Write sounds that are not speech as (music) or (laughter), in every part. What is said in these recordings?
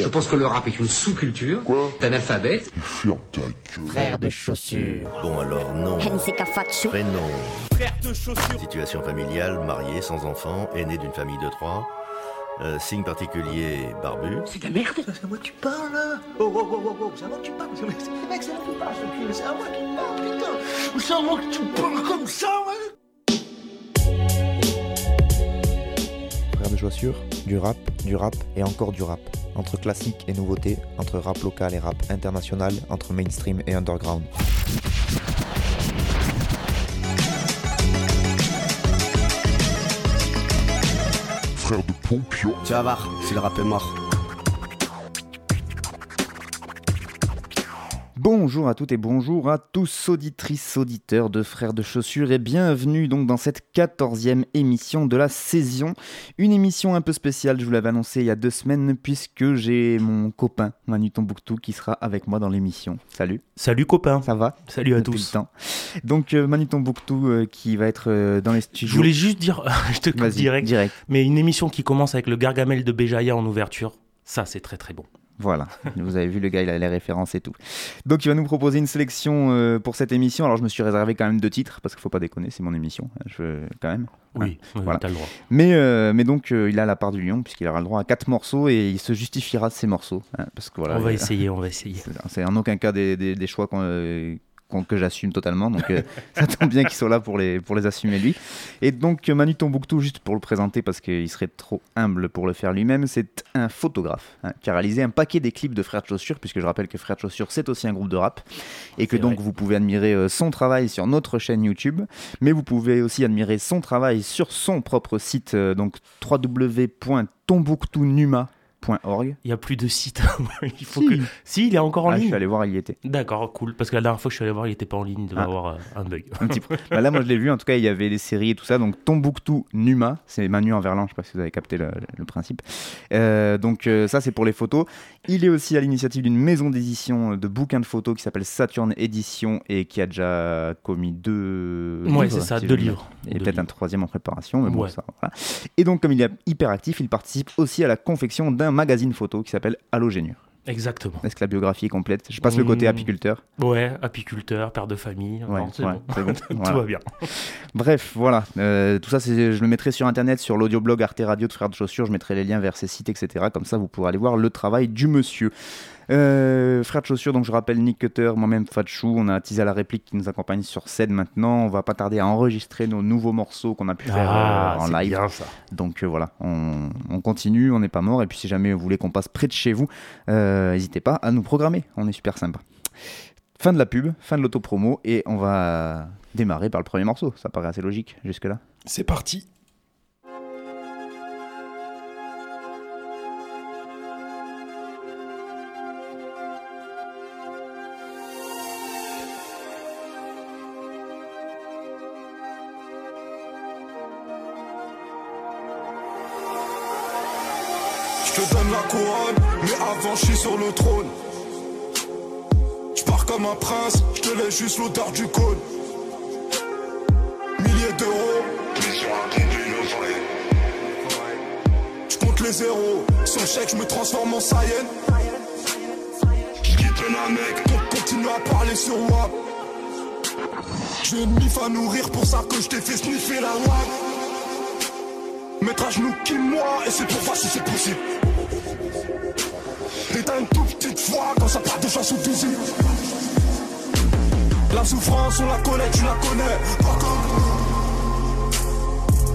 Je pense que le rap est une sous-culture d'un alphabet. Frère de chaussures. Bon alors non. Prénom. Frère de chaussures. Situation familiale, marié, sans enfant, aîné d'une famille de trois. Euh, signe particulier, barbu. C'est de la merde. C'est à moi que tu parles là Oh oh oh oh oh, c'est à moi que tu parles Mec, c'est à moi que tu parles, c'est à moi que tu parles, putain C'est à moi que tu parles comme ça, ouais Frère de chaussures, du rap, du rap et encore du rap. Entre classique et nouveauté, entre rap local et rap international, entre mainstream et underground. frère de Pompio. Tu vas voir, si le rap est mort. Bonjour à toutes et bonjour à tous, auditrices, auditeurs de Frères de Chaussures et bienvenue donc dans cette quatorzième émission de la saison. Une émission un peu spéciale, je vous l'avais annoncé il y a deux semaines puisque j'ai mon copain Manu Tombouctou qui sera avec moi dans l'émission. Salut, Salut copains, ça va salut à tous. le temps. Donc euh, Manu Tombouctou euh, qui va être euh, dans les studios. Je voulais juste dire, (laughs) je te coupe direct, direct. mais une émission qui commence avec le Gargamel de Béjaïa en ouverture, ça c'est très très bon. Voilà, vous avez vu le gars, il a les références et tout. Donc il va nous proposer une sélection euh, pour cette émission. Alors je me suis réservé quand même deux titres parce qu'il faut pas déconner, c'est mon émission. Je quand même. Oui, oui, voilà. le droit. Mais, euh, mais donc euh, il a la part du lion puisqu'il aura le droit à quatre morceaux et il se justifiera de ces morceaux. hein, parce que voilà, on va essayer, on va essayer. (laughs) c'est- en aucun cas des, des- des choix qu'on, qu'on- que j'assume totalement. Donc euh, (laughs) ça tombe bien qu'il soit là pour les, pour les assumer lui. Et donc Manu Tombouctou, juste pour le présenter parce qu'il serait trop humble pour le faire lui-même, c'est un photographe hein, qui a réalisé un paquet des clips de Frères de Chaussures, puisque je rappelle que Frères de Chaussures c'est aussi un groupe de rap. Et que donc vrai. vous pouvez admirer euh, son travail sur notre chaîne YouTube, mais vous pouvez aussi admirer son travail sur son propre site, euh, donc www.tombouctounuma.org. Il y a plus de site. (laughs) il faut Si. que. Si, il est encore en Ah, je ligne. suis allé voir, il y était. D'accord, cool. Parce que la dernière fois que je suis allé voir, il était pas en ligne, il devait Ah. avoir euh, un bug. Un petit (laughs) peu. Bah là, moi, je l'ai vu. En tout cas, il y avait les séries et tout ça. Donc, Tombouctou Numa, c'est Manu en verlan. Je sais pas si vous avez capté le, le principe. Euh, donc, euh, ça, c'est pour les photos. Il est aussi à l'initiative d'une maison d'édition de bouquins de photos qui s'appelle Saturne Édition et qui a déjà commis deux. ouais, livres, c'est ça, si deux je livres. Et peut-être un troisième en préparation, mais bon, Ouais. ça, voilà. Et donc, comme il est hyper actif, il participe aussi à la confection d'un magazine photo qui s'appelle Halogénure. Exactement. Est-ce que la biographie est complète? Je passe le côté Mmh. apiculteur. Ouais, apiculteur, père de famille. Ouais, c'est ouais, bon. (laughs) Tout Voilà. va bien. Bref, voilà. Euh, tout ça, je le mettrai sur internet, sur l'audioblog Arte Radio de Frères de Chaussures. Je mettrai les liens vers ses sites, etc. Comme ça, vous pourrez aller voir le travail du monsieur. Euh, Frères de Chaussures, donc je rappelle Nick Cutter, moi-même Fatchou. On a teasé à la réplique qui nous accompagne sur scène maintenant. On va pas tarder à enregistrer nos nouveaux morceaux qu'on a pu faire Ah, euh, en c'est live. bien ça. Donc euh, voilà, on, on continue, on n'est pas mort. Et puis si jamais vous voulez qu'on passe près de chez vous, euh, n'hésitez pas à nous programmer. On est super sympa. Fin de la pub, fin de l'autopromo. Et on va démarrer par le premier morceau. Ça paraît assez logique jusque-là. C'est parti suis sur le trône. Je pars comme un prince, je te laisse juste l'odeur du cône. Milliers d'euros, je compte les zéros, sur le chèque je me transforme en Saiyan. Je quitte un mec, donc continue à parler sur WAP. J'ai une mif à nourrir pour ça que je t'ai fait sniffer la WAP. Mettre à genoux qui moi et c'est pour voir si c'est possible. T'as une toute petite foi quand ça part déjà sous fusil. La souffrance, on la connaît, tu la connais. Pas comme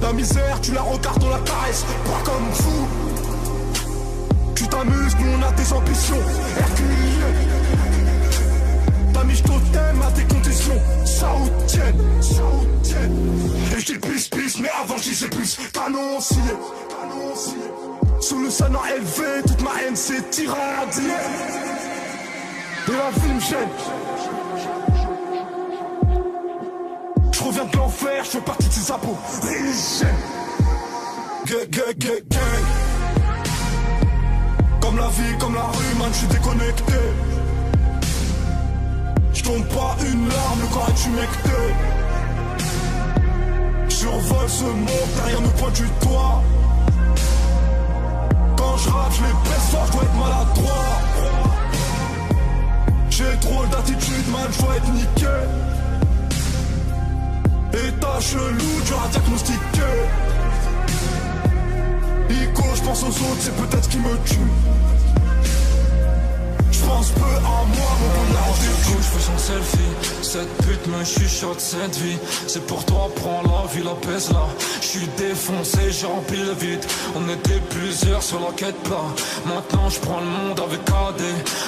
La misère, tu la regardes, on la caresse. Pas comme fou. Tu t'amuses, nous on a des ambitions. Hercule. T'as mis t'aime à tes conditions. Saoutienne, saoutienne. Et je dis plus, plus, mais avant je disais plus. Canon. Sous le sang élevé, toute ma haine s'est irradiée. Et la vie me gêne. Je reviens de l'enfer, je fais partie de ses aborigènes. Gang, gang, gang, gang. Comme la vie, comme la rue, man, je suis déconnecté. Je tombe pas une larme, le corps est humecté. Survole ce monde, derrière me pointe du doigt je rate, je les je dois être maladroit J'ai trop d'attitude, man, je dois être niqué. État chelou, dur à diagnostiquer. Ico, je pense aux autres, c'est peut-être qui me tue. Je pense peu à moi, mon bonheur Du coup, je fais son selfie. Cette pute me chuchote cette vie. C'est pour toi, prends la vie, la pèse là. Je suis défoncé, j'ai rempli le vide. On était plusieurs sur la quête plat. Maintenant, je prends le monde avec AD.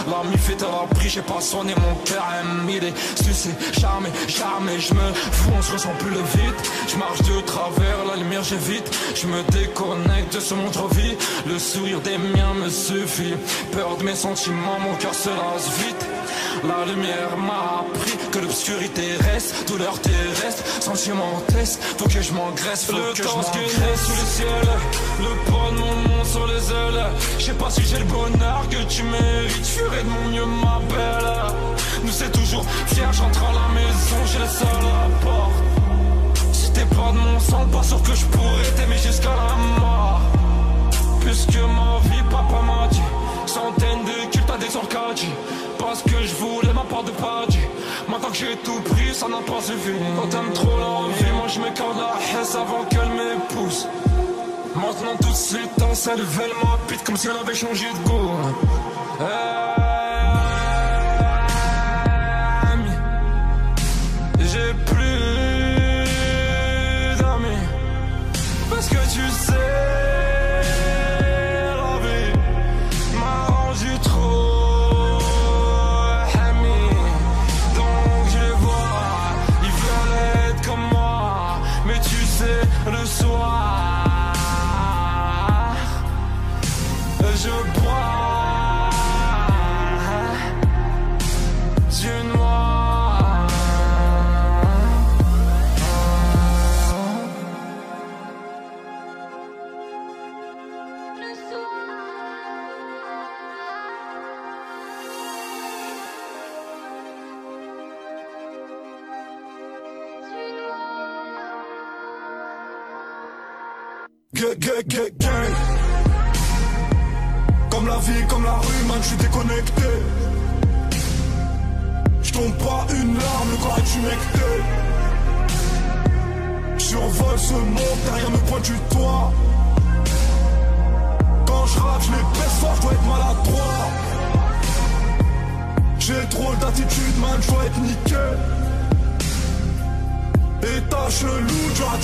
La est à l'abri, j'ai pas sonné mon cœur. Il est sucé, charmé, charmé. Je me fonce, je ressens plus le vide. Je marche de travers, la lumière j'évite. Je me déconnecte de ce monde de vie. Le sourire des miens me suffit. Peur de mes sentiments, mon cœur se lasse vite. La lumière m'a appris que l'obscurité reste, douleur terrestre, sentiment test, faut que je m'engraisse, faut Le que temps je m'engraisse. sous le ciel, le poids de mon monde sur les ailes. Je sais pas si j'ai le bonheur que tu mérites, ferai de mon mieux, ma belle. Nous c'est toujours fier, j'entre à la maison, j'ai le seul à la porte. T'es pas de mon sang, pas sûr que je pourrais t'aimer jusqu'à la mort. Puisque ma vie, papa m'a dit Centaines de cultes à des orcadis. Parce que je voulais ma part de paradis. Maintenant que j'ai tout pris, ça n'a pas suffi. Quand t'aimes trop la vie, moi je m'écarte la hesse avant qu'elle m'épouse. Maintenant tout de suite, cette veille ma pite Comme si elle avait changé de goût. Eh, Comme la vie, comme la rue, man, je suis déconnecté. Je tombe pas une larme, le corps est humecté. Survole ce monde, derrière me pointe du toit. Quand je rate, je fort, je dois être maladroit. J'ai trop d'attitude, man, je dois être niqué. État chelou, dur à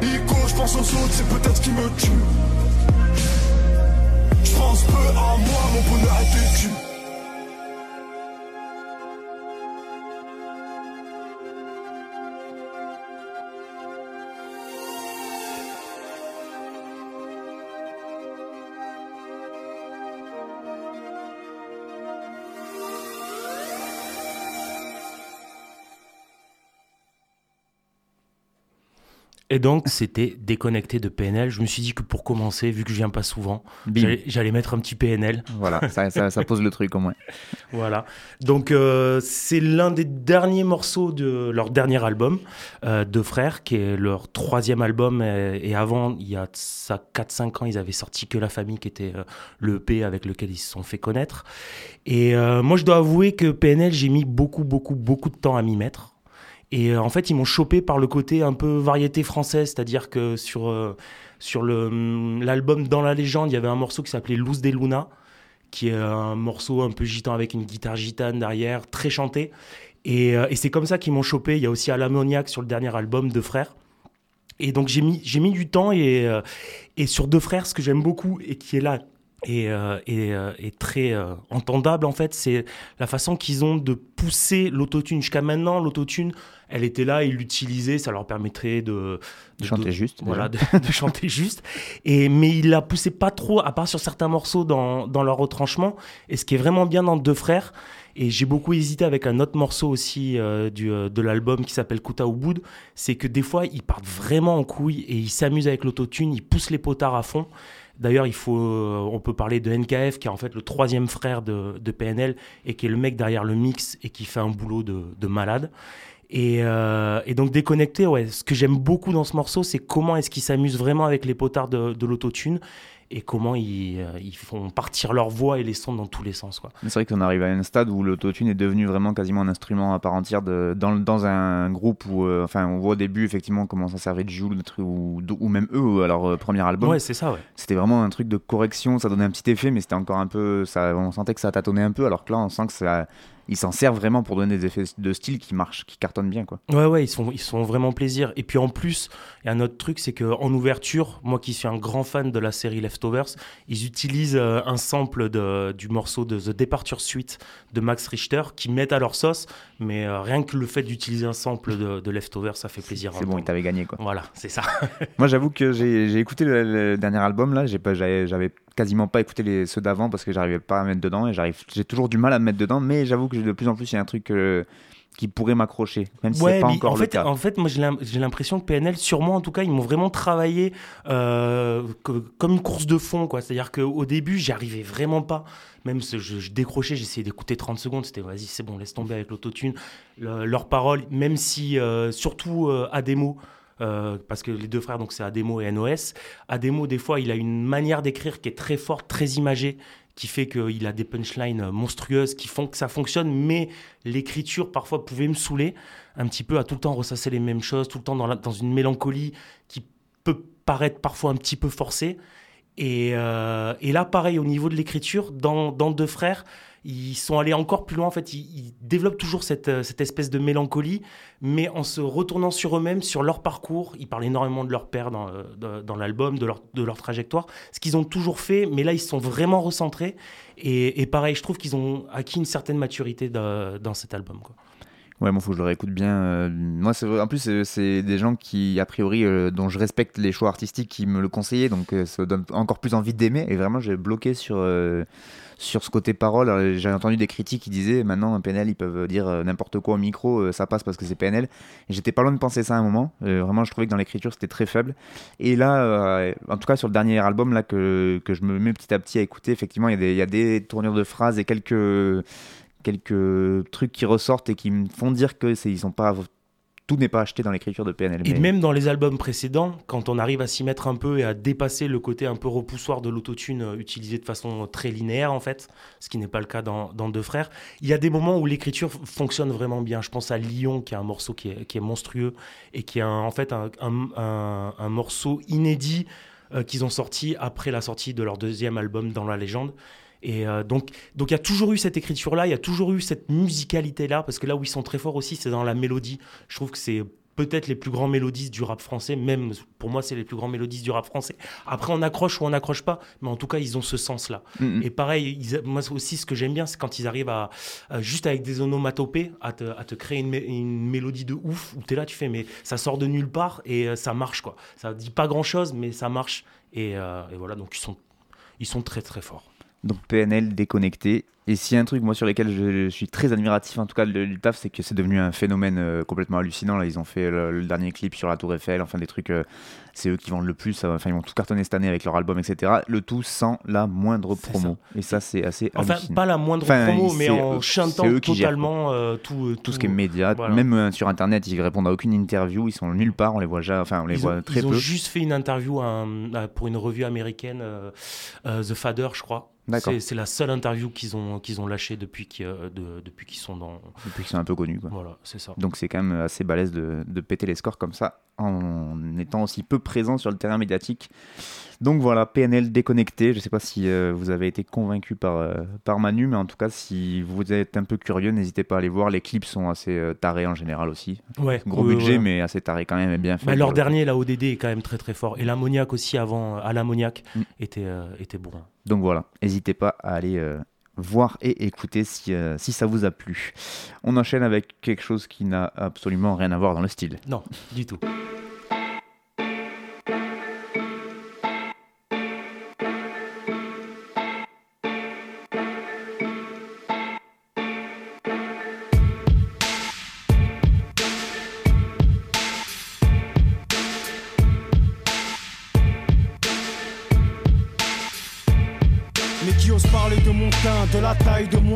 diagnostiquer. Ico, je pense aux autres, c'est peut-être qui me tue. Je pense peu à moi, mon bonheur est vécu. Et donc, c'était déconnecté de PNL. Je me suis dit que pour commencer, vu que je viens pas souvent, j'allais- mettre un petit PNL. Voilà, ça, ça, ça pose le truc au moins. (laughs) Voilà. Donc, euh, c'est l'un des derniers morceaux de leur dernier album, euh, Deux Frères, qui est leur troisième album. Et, et avant, il y a ça 4-5 ans, ils avaient sorti Que la famille, qui était euh, le EP avec lequel ils se sont fait connaître. Et euh, moi, je dois avouer que PNL, j'ai mis beaucoup, beaucoup, beaucoup de temps à m'y mettre. Et euh, en fait, ils m'ont chopé par le côté un peu variété française, c'est-à-dire que sur, euh, sur hum, l'album Dans la légende, il y avait un morceau qui s'appelait Luz de Luna, qui est un morceau un peu gitan avec une guitare gitane derrière, très chanté. Et, euh, c'est comme ça qu'ils m'ont chopé. Il y a aussi Alamoniac sur le dernier album de Frères. Et donc j'ai mis, j'ai mis du temps et, euh, et sur Deux Frères, ce que j'aime beaucoup et qui est là et, euh, et, euh, très euh, entendable en fait, c'est la façon qu'ils ont de pousser l'autotune. Jusqu'à maintenant, l'autotune, elle était là, ils l'utilisaient, ça leur permettrait de, De chanter juste, Voilà, de, de chanter (laughs) juste. Et, mais ils la poussaient pas trop, à part sur certains morceaux dans, dans leur retranchement. Et ce qui est vraiment bien dans Deux Frères, et j'ai beaucoup hésité avec un autre morceau aussi euh, du, euh, de l'album qui s'appelle Kuta Ubud, c'est que des fois ils partent vraiment en couille et ils s'amusent avec l'autotune, ils poussent les potards à fond. D'ailleurs, il faut, euh, on peut parler de NKF, qui est en fait le troisième frère de, de PNL et qui est le mec derrière le mix et qui fait un boulot de, de malade. Et, euh, et donc déconnecté, ouais. Ce que j'aime beaucoup dans ce morceau, c'est comment est-ce qu'il s'amuse vraiment avec les potards de, de l'autotune et comment ils, euh, ils font partir leur voix et les sons dans tous les sens. Quoi. C'est vrai qu'on arrive à un stade où l'autotune est devenu vraiment quasiment un instrument à part entière de, dans, dans un groupe où, euh, enfin, on voit au début effectivement comment ça servait de Jules ou, ou même eux à leur euh, premier album. Ouais, c'est ça, ouais. C'était vraiment un truc de correction, ça donnait un petit effet, mais c'était encore un peu, ça, on sentait que ça tâtonnait un peu, alors que là, on sent que ça, ils s'en servent vraiment pour donner des effets de style qui marchent, qui cartonnent bien, quoi. Ouais, ouais, ils sont, ils sont vraiment plaisir. Et puis en plus, il y a un autre truc, c'est qu'en ouverture, moi qui suis un grand fan de la série Leftovers, ils utilisent euh, un sample de, du morceau de The Departure Suite de Max Richter qui mettent à leur sauce, mais euh, rien que le fait d'utiliser un sample de, de Leftovers, ça fait plaisir. C'est bon, ils t'avaient gagné, quoi. Voilà, c'est ça. (laughs) Moi, j'avoue que j'ai écouté le, le dernier album là. J'ai pas, j'avais j'avais quasiment pas écouté les ceux d'avant parce que j'arrivais pas à me mettre dedans et j'arrive, j'ai toujours du mal à me mettre dedans. Mais j'avoue que de plus en plus, il y a un truc euh, qui pourrait m'accrocher, même si c'est pas encore en le fait, cas. en fait, moi j'ai l'im- j'ai l'impression que PNL, sûrement en tout cas, ils m'ont vraiment travaillé euh, que- comme une course de fond, quoi. C'est-à-dire qu'au début, j'y arrivais vraiment pas. Même si je, je décrochais, j'essayais d'écouter 30 secondes, c'était vas-y, c'est bon, laisse tomber avec l'autotune. Le- Leurs paroles, même si, euh, surtout euh, Ademo, euh, parce que les deux frères, donc c'est Ademo et NOS. Ademo, des fois, il a une manière d'écrire qui est très forte, très imagée, qui fait qu'il a des punchlines monstrueuses qui font que ça fonctionne, mais l'écriture parfois pouvait me saouler un petit peu à tout le temps ressasser les mêmes choses, tout le temps dans, une mélancolie qui peut paraître parfois un petit peu forcée. Et, euh, là, pareil, au niveau de l'écriture, dans, dans Deux Frères, ils sont allés encore plus loin. En fait, ils, ils développent toujours cette, euh, cette espèce de mélancolie, mais en se retournant sur eux-mêmes, sur leur parcours. Ils parlent énormément de leur père dans, euh, l'album, de leur, trajectoire, ce qu'ils ont toujours fait, mais là, ils se sont vraiment recentrés. Et, pareil, je trouve qu'ils ont acquis une certaine maturité dans, cet album. Ouais, moi, faut que je le réécoute bien. euh, moi, en plus, c'est- c'est des gens qui, a priori, euh, dont je respecte les choix artistiques, qui me le conseillaient, donc euh, ça donne encore plus envie d'aimer. Et vraiment, j'ai bloqué sur, euh, sur ce côté parole. J'ai entendu des critiques qui disaient maintenant, un PNL, ils peuvent dire euh, n'importe quoi au micro, euh, ça passe parce que c'est PNL. J'étais pas loin de penser ça à un moment. Euh, vraiment, je trouvais que dans l'écriture, c'était très faible. Et là, euh, en tout cas, sur le dernier album là, que, que je me mets petit à petit à écouter, effectivement, il y, y a des tournures de phrases et quelques quelques trucs qui ressortent et qui me font dire que c'est ils sont pas tout n'est pas acheté dans l'écriture de PNL. Et même dans les albums précédents, quand on arrive à s'y mettre un peu et à dépasser le côté un peu repoussoir de l'autotune euh, utilisé de façon très linéaire en fait, ce qui n'est pas le cas dans, dans Deux Frères, il y a des moments où l'écriture fonctionne vraiment bien. Je pense à Lyon qui est un morceau qui est, qui est monstrueux et qui est un- en fait un, un- un- un morceau inédit euh, qu'ils ont sorti après la sortie de leur deuxième album Dans la légende. Et euh, donc, donc il y a toujours eu cette écriture-là, il y a toujours eu cette musicalité-là, parce que là où ils sont très forts aussi, c'est dans la mélodie. Je trouve que c'est peut-être les plus grands mélodistes du rap français, même pour moi, c'est les plus grands mélodistes du rap français. Après, on accroche ou on n'accroche pas, mais en tout cas, ils ont ce sens-là. Mm, mm. Et pareil, ils- moi aussi, ce que j'aime bien, c'est quand ils arrivent à, à- juste avec des onomatopées, à te, à te créer une mélodie de ouf, où tu es là, tu fais, mais ça sort de nulle part et euh, ça marche, quoi. Ça dit pas grand-chose, mais ça marche. Et, euh, et voilà, donc ils sont, ils sont très très forts. Donc PNL déconnecté. Et s'il y a un truc moi sur lequel je, je suis très admiratif en tout cas de- du taf, c'est que c'est devenu un phénomène euh, complètement hallucinant. Là, ils ont fait le, le dernier clip sur la Tour Eiffel, enfin des trucs, euh, c'est eux qui vendent le plus. euh, Enfin, ils vont tout cartonner cette année avec leur album, etc. Le tout sans la moindre promo. Et ça, c'est assez Enfin, pas la moindre Enfin, promo, mais en eux- chantant eux totalement euh, tout, tout ce qui est média, voilà. même euh, sur internet, ils répondent à aucune interview, ils sont nulle part, on les voit jamais, enfin on les Ils voit ont, très ils ont peu. juste fait une interview à un- à- pour une revue américaine, euh, euh, The Fader, je crois. C'est- la seule interview qu'ils ont, qu'ils ont lâchée depuis qu'ils euh, de- depuis qu'ils sont dans. Depuis qu'ils sont un peu connus. Quoi. Voilà, c'est ça. Donc c'est quand même assez balèze de, de péter les scores comme ça en étant aussi peu présent sur le terrain médiatique. Donc voilà, PNL déconnecté. Je ne sais pas si euh, vous avez été convaincu par, euh, par Manu, mais en tout cas, si vous êtes un peu curieux, n'hésitez pas à aller voir. Les clips sont assez euh, tarés en général aussi. Ouais, Gros ouais, budget, ouais. mais assez taré quand même et bien fait. Bah, leur dernier, la ODD, est quand même très très fort. Et l'ammoniaque aussi, avant, à l'ammoniaque, Mm. était, était bourrin. Donc voilà, n'hésitez pas à aller euh, voir et écouter si, euh, si ça vous a plu. On enchaîne avec quelque chose qui n'a absolument rien à voir dans le style. Non, du tout.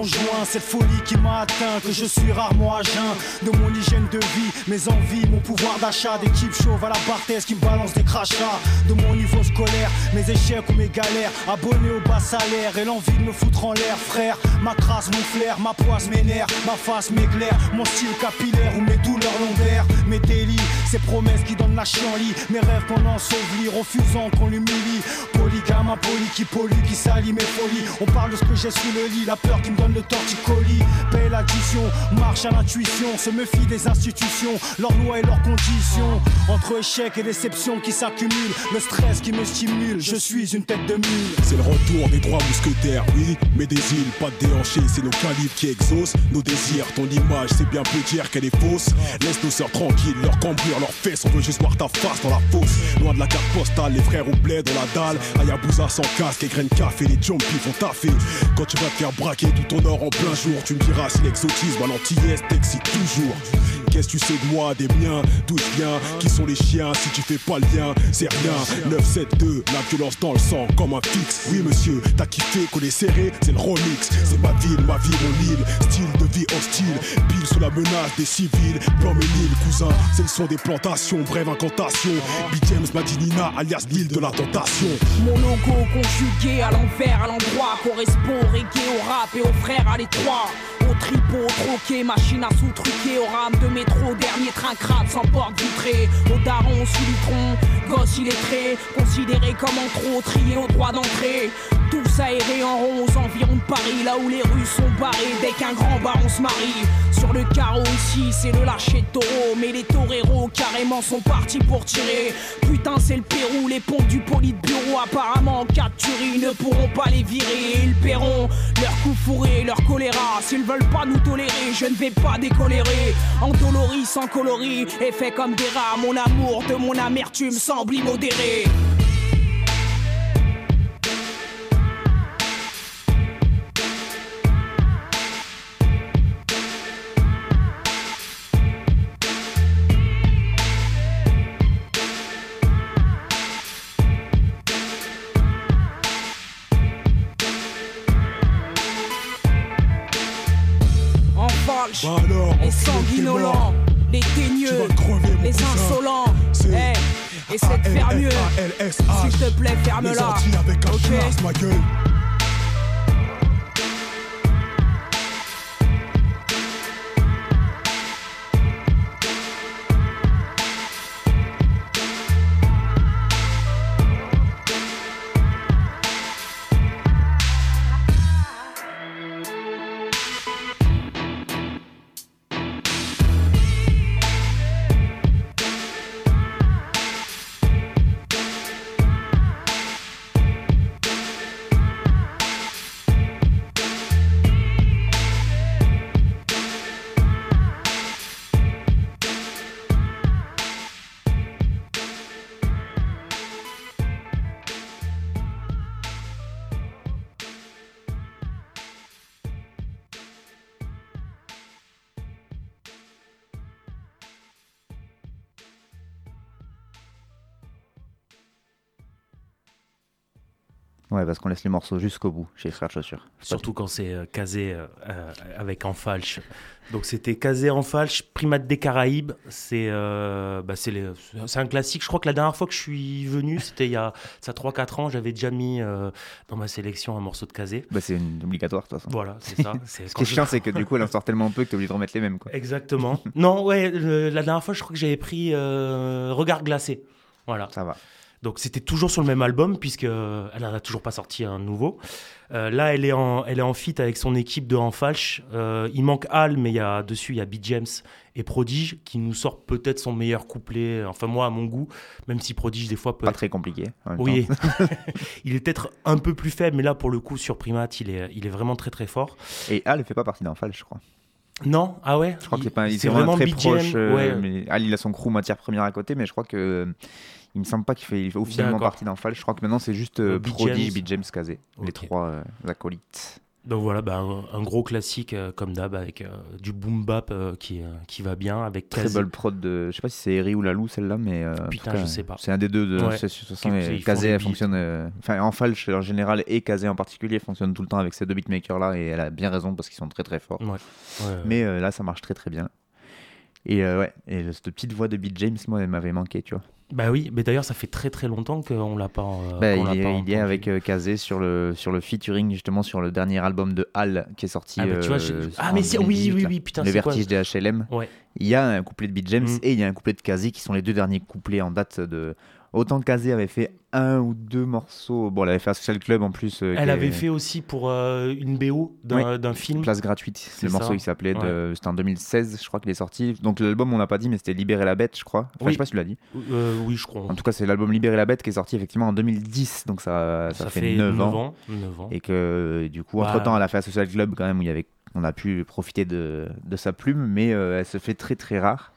Taille de mon joint. Cette folie qui m'a atteint, que je suis rarement à jeun. De mon hygiène de vie, mes envies, mon pouvoir d'achat. Des types chauves à la barthèse qui me balancent des crachats. De mon niveau scolaire, mes échecs ou mes galères. Abonné au bas salaire et l'envie de me foutre en l'air, frère. Ma crasse, mon flair, ma poisse, mes nerfs, ma face m'éclaire. Mon style capillaire ou mes douleurs lombaires. Mes délits, ces promesses qui donnent la chienlit. Mes rêves qu'on ensevelit, refusant qu'on l'humilie. Polygame, impoli qui pollue, qui salit mes folies. On parle de ce que j'ai sous le lit, la peur qui me donne le torticolis. Paye l'addition, marche à l'intuition, se méfie des institutions, leurs lois et leurs conditions. Entre échecs et déceptions qui s'accumulent, le stress qui me stimule, je suis une tête de mule. C'est le retour des trois mousquetaires, oui, mais des îles, pas de déhanchés, c'est nos calibres qui exaucent nos désirs. Ton image, c'est bien peu dire qu'elle est fausse. Laisse nos sœurs tranquilles, leur cambrure, leurs fesses, on veut juste voir ta face dans la fosse. Loin de la carte postale, les frères au bled dans la dalle. Ayabusa sans casque et graines café, les jumpies font taffer. Quand tu vas te faire braquer tout ton en plein jour, tu me diras si l'exotisme à l'antillais t'excite toujours. Qu'est-ce que tu sais de moi, des miens, d'où je viens, qui sont les chiens, si tu fais pas le lien, c'est rien. 9-7-2, la violence dans le sang, comme un fixe. Oui monsieur, t'as kiffé est serré, c'est le remix. C'est ma ville, ma vie, mon île, style de vie hostile, pile sous la menace des civils. Blanc Ménil, cousin, c'est le son des plantations, brève incantation. Big James Madinina, alias l'île de la tentation. Mon logo conjugué à l'envers, à l'endroit correspond au reggae, au rap et aux frères à l'étroit. Tripot, troqué, machine à sous-truquer, au rame de métro, dernier train crade sans porte vitrée. Au daron sous litron, gosse illettré, considéré comme en trop, trié au droit d'entrée. Tous aérés en rond aux environs de Paris, là où les rues sont barrées dès qu'un grand baron se marie. Sur le carreau ici, c'est le lâcher taureau, mais les toreros carrément sont partis pour tirer. Putain, c'est le Pérou, les ponts du Politburo, apparemment en cas ne pourront pas les virer. Ils paieront leur coup fourré, leur choléra. S'ils veulent pas nous tolérer, je ne vais pas décolérer. Endoloris sans coloris, et fait comme des rats, mon amour de mon amertume semble immodéré. Ma gueule. Ouais, parce qu'on laisse les morceaux jusqu'au bout chez Frères Chaussures. Surtout quand c'est euh, casé euh, euh, avec en falche. Donc c'était casé en falche, Primate des Caraïbes. C'est euh, bah, un classique. Je crois que la dernière fois que je suis venu, c'était il y a ça 3-4 ans. J'avais déjà mis euh, dans ma sélection un morceau de casé. Bah, c'est obligatoire de toute façon. Voilà, c'est ça. (laughs) Ce qui est chiant, c'est que du coup, elle en sort tellement peu que t'es obligé de remettre les mêmes. Quoi. Exactement. non, ouais, le- la dernière fois, je crois que j'avais pris Regard glacé. Voilà. Ça va. Donc c'était toujours sur le même album puisque euh, elle n'a toujours pas sorti un nouveau. Euh, là, elle est en, elle est en feat avec son équipe de En Falche. Euh, il manque Al, mais il y a dessus il y a B James et Prodige qui nous sortent peut-être son meilleur couplet. Enfin moi à mon goût, même si Prodige des fois peut Pas être- très compliqué. Oui, (laughs) il est peut-être un peu plus faible, mais là pour le coup sur Primate, il est, il est vraiment très très fort. Et Al ne fait pas partie d'Enfal, je crois. Non, ah ouais? Je crois il- que c'est pas, il est vraiment très BGM, proche. euh, ouais. mais Al, il a son crew matière première à côté, mais je crois que il me semble pas qu'il fait, officiellement partie d'Enfal. Je crois que maintenant c'est juste euh. Prodige, James. James Casé, les trois euh, acolytes. Donc voilà, bah, un, un gros classique euh, comme d'hab avec euh, du boom bap qui, qui va bien avec Très Kazé. belle prod de. Je sais pas si c'est Eri ou Lalou celle-là, mais. Putain, cas, je sais pas. C'est un des deux de. Ouais. façon, Kazé, elle fonctionne. Enfin, en en général et Kazé en particulier fonctionne tout le temps avec ces deux beatmakers-là et elle a bien raison parce qu'ils sont très très forts. Ouais. Ouais, Mais là, ça marche très très bien. Et ouais, et cette petite voix de Beat James, moi, elle m'avait manqué, tu vois. Bah oui, mais d'ailleurs, ça fait très très longtemps qu'on l'a pas. euh, Bah, l'a il, pas est, il est entendu. avec euh, Kazé sur le, sur le featuring, justement, sur le dernier album de Hal qui est sorti. Ah, bah, tu vois, euh, ah, mais si- oui, 2018, oui, là. oui, putain, Le quoi Vertige des HLM. Ouais. Il y a un couplet de Beat James Mm. et il y a un couplet de Kazé qui sont les deux derniers couplets en date de. Autant Kazé avait fait un ou deux morceaux. Bon, elle avait fait un Social Club en plus. euh, qui Elle est- avait fait aussi pour euh, une BO d'un Oui. film. Place gratuite. C'est Le morceau il s'appelait. Ouais. C'était en 2016, je crois qu'il est sorti. Donc l'album, on l'a pas dit, mais c'était Libérer la bête, je crois. Enfin, Oui. Je sais pas si tu l'as dit. Euh, oui, je crois. En tout cas, c'est l'album Libérer la bête qui est sorti effectivement en 2010. Donc ça, ça, Ça fait, fait 9 neuf ans. ans, neuf ans. Et que du coup, Bah, entre temps, elle a fait un Social Club quand même où il y avait, on a pu profiter de, de sa plume, mais euh, elle se fait très très rare.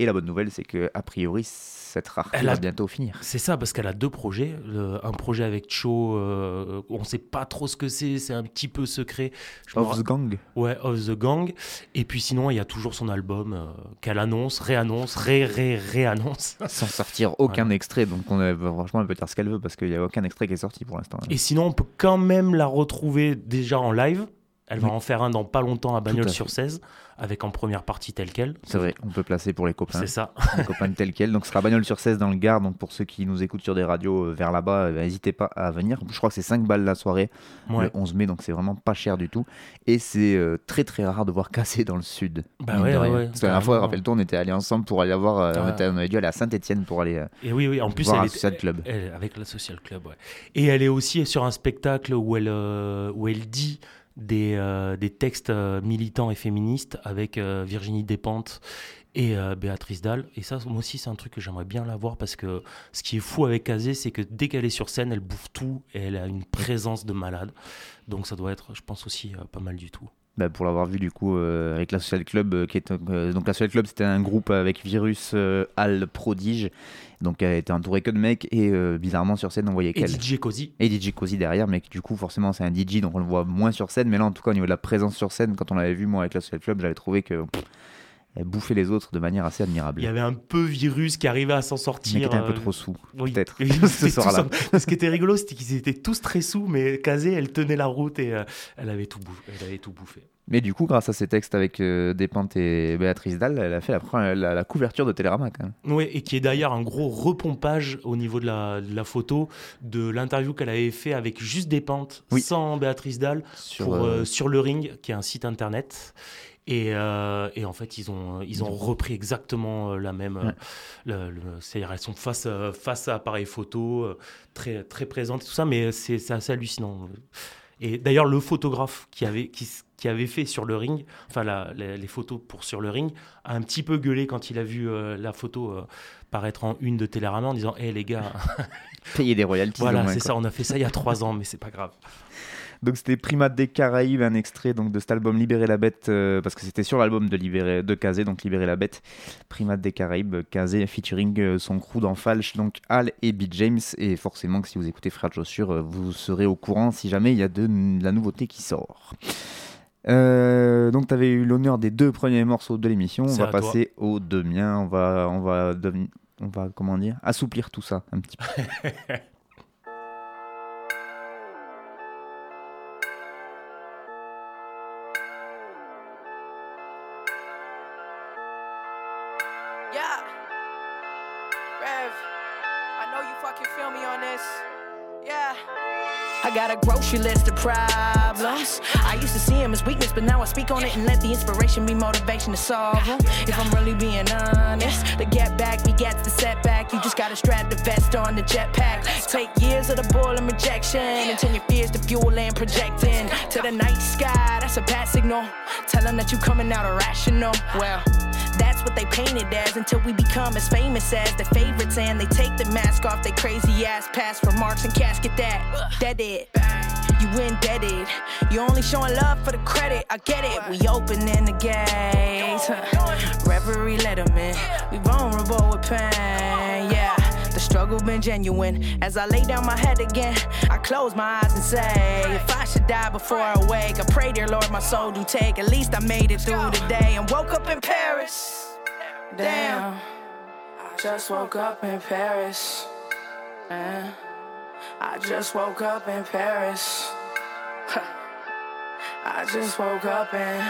Et la bonne nouvelle, c'est que a priori, cette rareté Elle va a- bientôt finir. C'est ça, parce qu'elle a deux projets. Le- un projet avec Cho, euh, on sait pas trop ce que c'est, c'est un petit peu secret. Je Of the Gang. Ouais, Of the Gang. Et puis sinon, il y a toujours son album euh, qu'elle annonce, réannonce, ré, ré, réannonce. (laughs) Sans sortir aucun extrait. Donc on a, franchement, elle peut dire ce qu'elle veut parce qu'il n'y a aucun extrait qui est sorti pour l'instant. Et sinon, on peut quand même la retrouver déjà en live. Elle va Oui. en faire un dans pas longtemps à Bagnols fait. sur 16, avec en première partie tel quel. C'est vrai, on peut placer pour les copains. C'est ça. (laughs) les copains tel quel. Donc ce sera Bagnole sur 16 dans le Gard. Donc pour ceux qui nous écoutent sur des radios euh, vers là-bas, euh, n'hésitez pas à venir. Je crois que c'est 5 balles la soirée Ouais. le 11 mai, donc c'est vraiment pas cher du tout. Et c'est euh, très très rare de voir casser dans le sud. Bah ouais, de ouais, Parce que la dernière fois, rappelle-toi, on était allés ensemble pour aller voir. euh, on, avait dû aller à Saint-Etienne pour aller. euh, Et oui, oui, en plus, voir elle un est social club. elle- avec la Social Club, ouais. Et elle est aussi sur un spectacle où elle, où elle dit des, euh, des textes euh, militants et féministes avec euh, Virginie Despentes et Béatrice Dalle. Et ça, moi aussi, c'est un truc que j'aimerais bien la voir parce que ce qui est fou avec Kazé, c'est que dès qu'elle est sur scène, elle bouffe tout et elle a une présence de malade. Donc ça doit être, je pense aussi, pas mal du tout. Bah, pour l'avoir vu du coup avec la Social Club qui est donc la Social Club c'était un groupe avec Virus Al Prodige donc elle était entourée que de mecs et euh, bizarrement sur scène on voyait Et qu'elle DJ Cozy. et DJ Cozy derrière mais du coup forcément c'est un DJ donc on le voit moins sur scène mais là en tout cas au niveau de la présence sur scène quand on l'avait vu moi avec la Social Club j'avais trouvé que pff, elle bouffait les autres de manière assez admirable Il y avait un peu virus qui arrivait à s'en mais sortir. qui était un peu euh, trop sous Oui. peut-être (laughs) (laughs) ce soir-là Ce qui était rigolo, c'était qu'ils étaient tous très sous, mais Kazé, elle tenait la route et euh, elle avait tout bouffé. Elle avait tout bouffé. Mais du coup grâce à ses textes avec euh, Despentes et Béatrice Dalle elle a fait la, première- la, la couverture de Télérama quand même Oui, et qui est d'ailleurs un gros repompage au niveau de la, de la photo de l'interview qu'elle avait fait avec juste des pentes, Oui. sans Béatrice Dalle, Sur, pour, euh, euh, sur le ring, qui est un site internet. Et, euh, et en fait, ils ont, ils ont repris exactement la même. Ouais. le- le- C'est-à-dire, elles sont face, face à appareil photo, très, très présentes et tout ça, mais c'est assez hallucinant. Et d'ailleurs, le photographe qui avait, qui, avait fait sur le ring, enfin la- les, les photos pour sur le ring, a un petit peu gueulé quand il a vu euh, la photo euh, paraître en une de Télérama en disant Hé les gars, payer des royalties voilà, c'est ça, on a fait ça il y a trois ans, mais c'est pas grave. Donc c'était Primate des Caraïbes, un extrait donc de cet album Libérer la bête, euh, parce que c'était sur l'album de Libérer de Kazé, donc Libérer la bête. Primate des Caraïbes, Kazé featuring euh, son crew dans Falch, donc Al et Beat James. Et forcément que si vous écoutez Frères de Chaussures, euh, vous serez au courant si jamais il y a de, de la nouveauté qui sort. Euh, donc tu avais eu l'honneur des deux premiers morceaux de l'émission. On va toi. passer aux deux miens. On va, on va on va comment dire, assouplir tout ça un petit peu. (laughs) I got a grocery list of problems. I used to see them as weakness, but now I speak on it and let the inspiration be motivation to solve them. If I'm really being honest, the get back begets the setback. You just gotta strap the vest on the jetpack. Take years of the boiling rejection and turn your fears to fuel and projecting to the night sky. That's a bad signal. Tell them that you coming out irrational. Well, that's what they painted as until we become as famous as the favorites and they take the mask off their crazy ass past remarks and casket that. That it. You indebted. You only showing love for the credit. I get it. We opening the gates. Huh. Reverie let 'em in. We vulnerable with pain. Yeah. The struggle been genuine. As I lay down my head again, I close my eyes and say, If I should die before I wake, I pray, dear Lord, my soul do take. At least I made it through the day and woke up in Paris. Damn, I just woke up in Paris. Man, I just woke up in Paris. I just woke up in,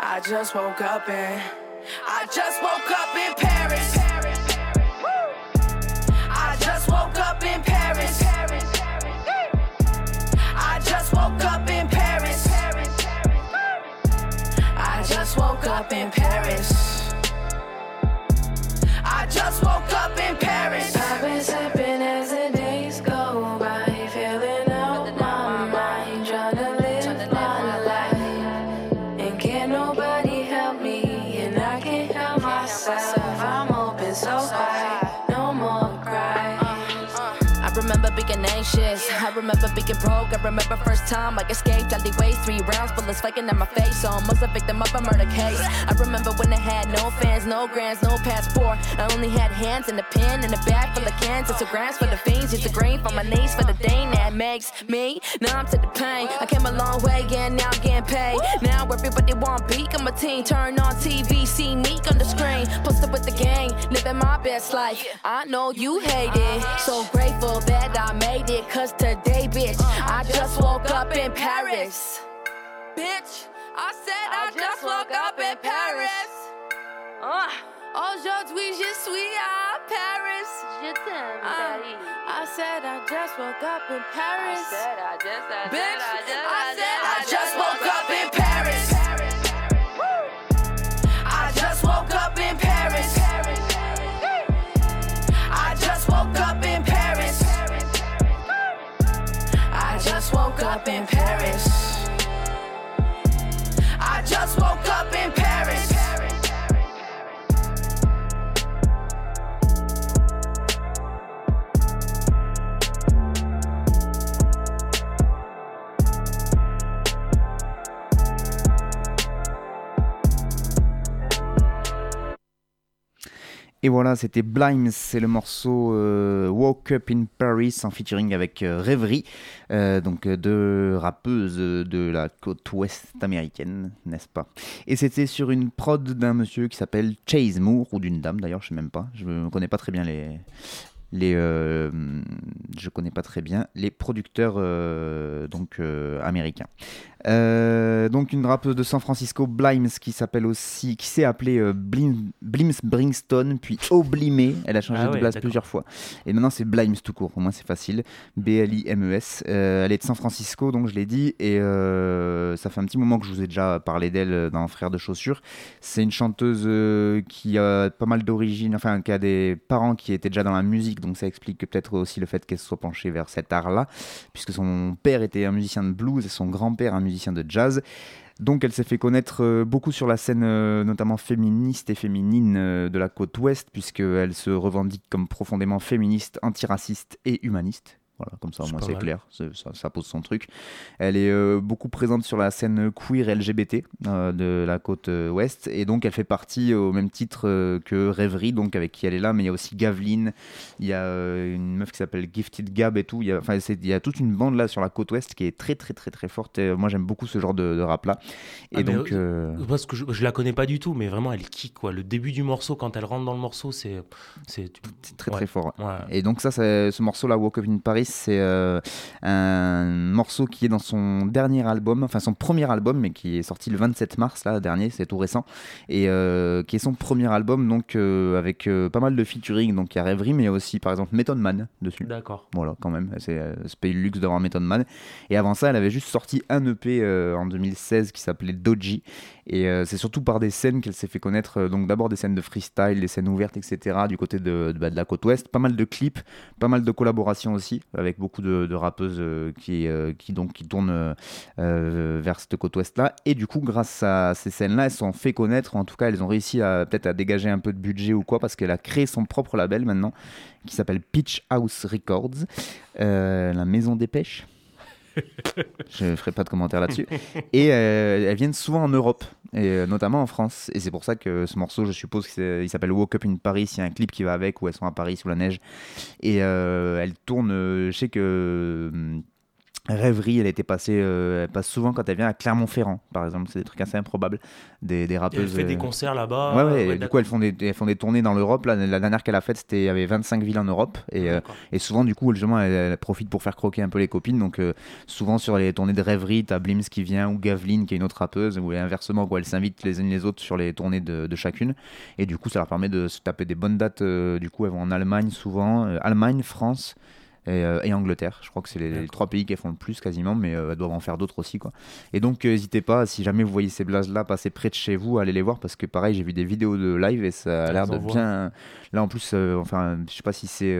I just woke up in, I just woke up in Paris. I just woke up in Paris. I just woke up in Paris. I just woke up in Paris. I just woke up in Paris. Being broke. I remember first time I escaped alleyways. Three rounds, bullets flaking in my face. So almost a victim of a murder case. I remember when I had no fans, no grants, no passport. I only had hands and a pen and a bag full of cans. It's a grams for the fiends. It's a grain for my knees for the thing that makes me numb to the pain. I came a long way and now I'm getting paid. Now everybody want beat. I'm a teen. Turn on TV, see me on the screen. Posted with the gang, living my best life. I know you hate it. So grateful that I made it. Cause today, bitch, I just woke up in Paris. Bitch, I said I, just woke up in Paris. Uh, Aujourd'hui, je suis à Paris. Je t'aime, Uh, I said I just woke up in Paris. I said I just, I Bitch, I said I just woke up in Paris. Et voilà, c'était Blimes, c'est le morceau euh, Woke Up in Paris en featuring avec euh, Rêverie, euh, donc euh, deux rappeuses de la côte ouest américaine, n'est-ce pas? Et c'était sur une prod d'un monsieur qui s'appelle Chase Moore, ou d'une dame d'ailleurs, je sais même pas, je ne connais pas très bien les... Les, je connais pas très bien les producteurs donc américains. Euh, donc une rappeuse de San Francisco, Blimes, qui s'appelle aussi, qui s'est appelée euh, Blim- Blims Bringstone, puis Oblimé. Elle a changé Ah de ouais, place plusieurs fois. Et maintenant c'est Blimes tout court. Au moins c'est facile. B-L-I-M-E-S. Euh, elle est de San Francisco, donc je l'ai dit. Et euh, ça fait un petit moment que je vous ai déjà parlé d'elle dans Frères de chaussures. C'est une chanteuse qui a pas mal d'origine, enfin qui a des parents qui étaient déjà dans la musique, donc ça explique que peut-être aussi le fait qu'elle se soit penchée vers cet art-là, puisque son père était un musicien de blues et son grand-père un musicien de jazz. Donc elle s'est fait connaître euh, beaucoup sur la scène euh, notamment féministe et féminine euh, de la côte ouest, puisqu'elle se revendique comme profondément féministe, antiraciste et humaniste. Voilà, comme ça au moins c'est clair, ça, ça pose son truc. Elle est euh, beaucoup présente sur la scène queer LGBT euh, de la côte euh, ouest, et donc elle fait partie au même titre que Rêverie, donc avec qui elle est là, mais il y a aussi Gaveline, il y a une meuf qui s'appelle Gifted Gab et tout, il y, a, enfin, c'est- il y a toute une bande là sur la côte ouest qui est très très très très forte, et, moi j'aime beaucoup ce genre de, de rap là. Et Ah, donc... Parce que je, je la connais pas du tout, mais vraiment elle kick quoi. Le début du morceau, quand elle rentre dans le morceau, c'est c'est très ouais. très fort. Ouais. Et donc ça, ce morceau-là, Walk Up in Paris, c'est euh, un morceau qui est dans son dernier album, enfin son premier album, mais qui est sorti le 27 mars, là, dernier, c'est tout récent, et euh, qui est son premier album, donc euh, avec pas mal de featuring, donc il y a Rêverie, mais il y a aussi par exemple Method Man dessus. D'accord. Voilà, quand même, c'est eu le luxe d'avoir Method Man. Et avant ça, elle avait juste sorti un EP en 2016 qui s'appelait Doji. Et c'est surtout par des scènes qu'elle s'est fait connaître. donc d'abord des scènes de freestyle, des scènes ouvertes, etc. du côté de, de, bah, de la côte ouest. Pas mal de clips, pas mal de collaborations aussi, avec beaucoup de, rappeuses euh, qui, euh, qui, tournent euh, vers cette côte ouest-là. Et du coup, grâce à ces scènes-là, elles sont fait connaître. En tout cas, elles ont réussi à peut-être à dégager un peu de budget ou quoi, parce qu'elle a créé son propre label maintenant, qui s'appelle Pitch House Records, la maison des pêches. (laughs) Je ferai pas de commentaires là-dessus. Et euh, elles viennent souvent en Europe, et euh, notamment en France. Et c'est pour ça que ce morceau, je suppose qu'il s'appelle Woke Up in Paris. Il y a un clip qui va avec où elles sont à Paris sous la neige. Et euh, elles tournent. je sais que. Rêverie, elle était passée, euh, elle passe souvent quand elle vient à Clermont-Ferrand, par exemple. C'est des trucs assez improbables. Des, des Et rappeuses. elle fait des euh, concerts là-bas. Ouais, ouais, ouais, et du coup, elles font des, elles font des tournées dans l'Europe. Là, la dernière qu'elle a faite, c'était il y avait 25 villes en Europe. Et, euh, et souvent, du coup, justement, elle, elle profite pour faire croquer un peu les copines. Donc, euh, souvent, sur les tournées de rêverie, t'as Blims qui vient ou Gaveline qui est une autre rappeuse, ou inversement, quoi. Elles s'invitent les unes les autres sur les tournées de, de chacune. Et du coup, ça leur permet de se taper des bonnes dates. euh, du coup, elles vont en Allemagne souvent. euh, Allemagne, France. Et, euh, et Angleterre, je crois que c'est les, les trois pays qui font le plus quasiment, mais euh, elles doivent en faire d'autres aussi. Quoi. Et donc, euh, n'hésitez pas, si jamais vous voyez ces blazes-là passer près de chez vous, allez les voir parce que pareil, j'ai vu des vidéos de live et ça a l'air de bien. Là, en plus, euh, enfin, je sais pas si c'est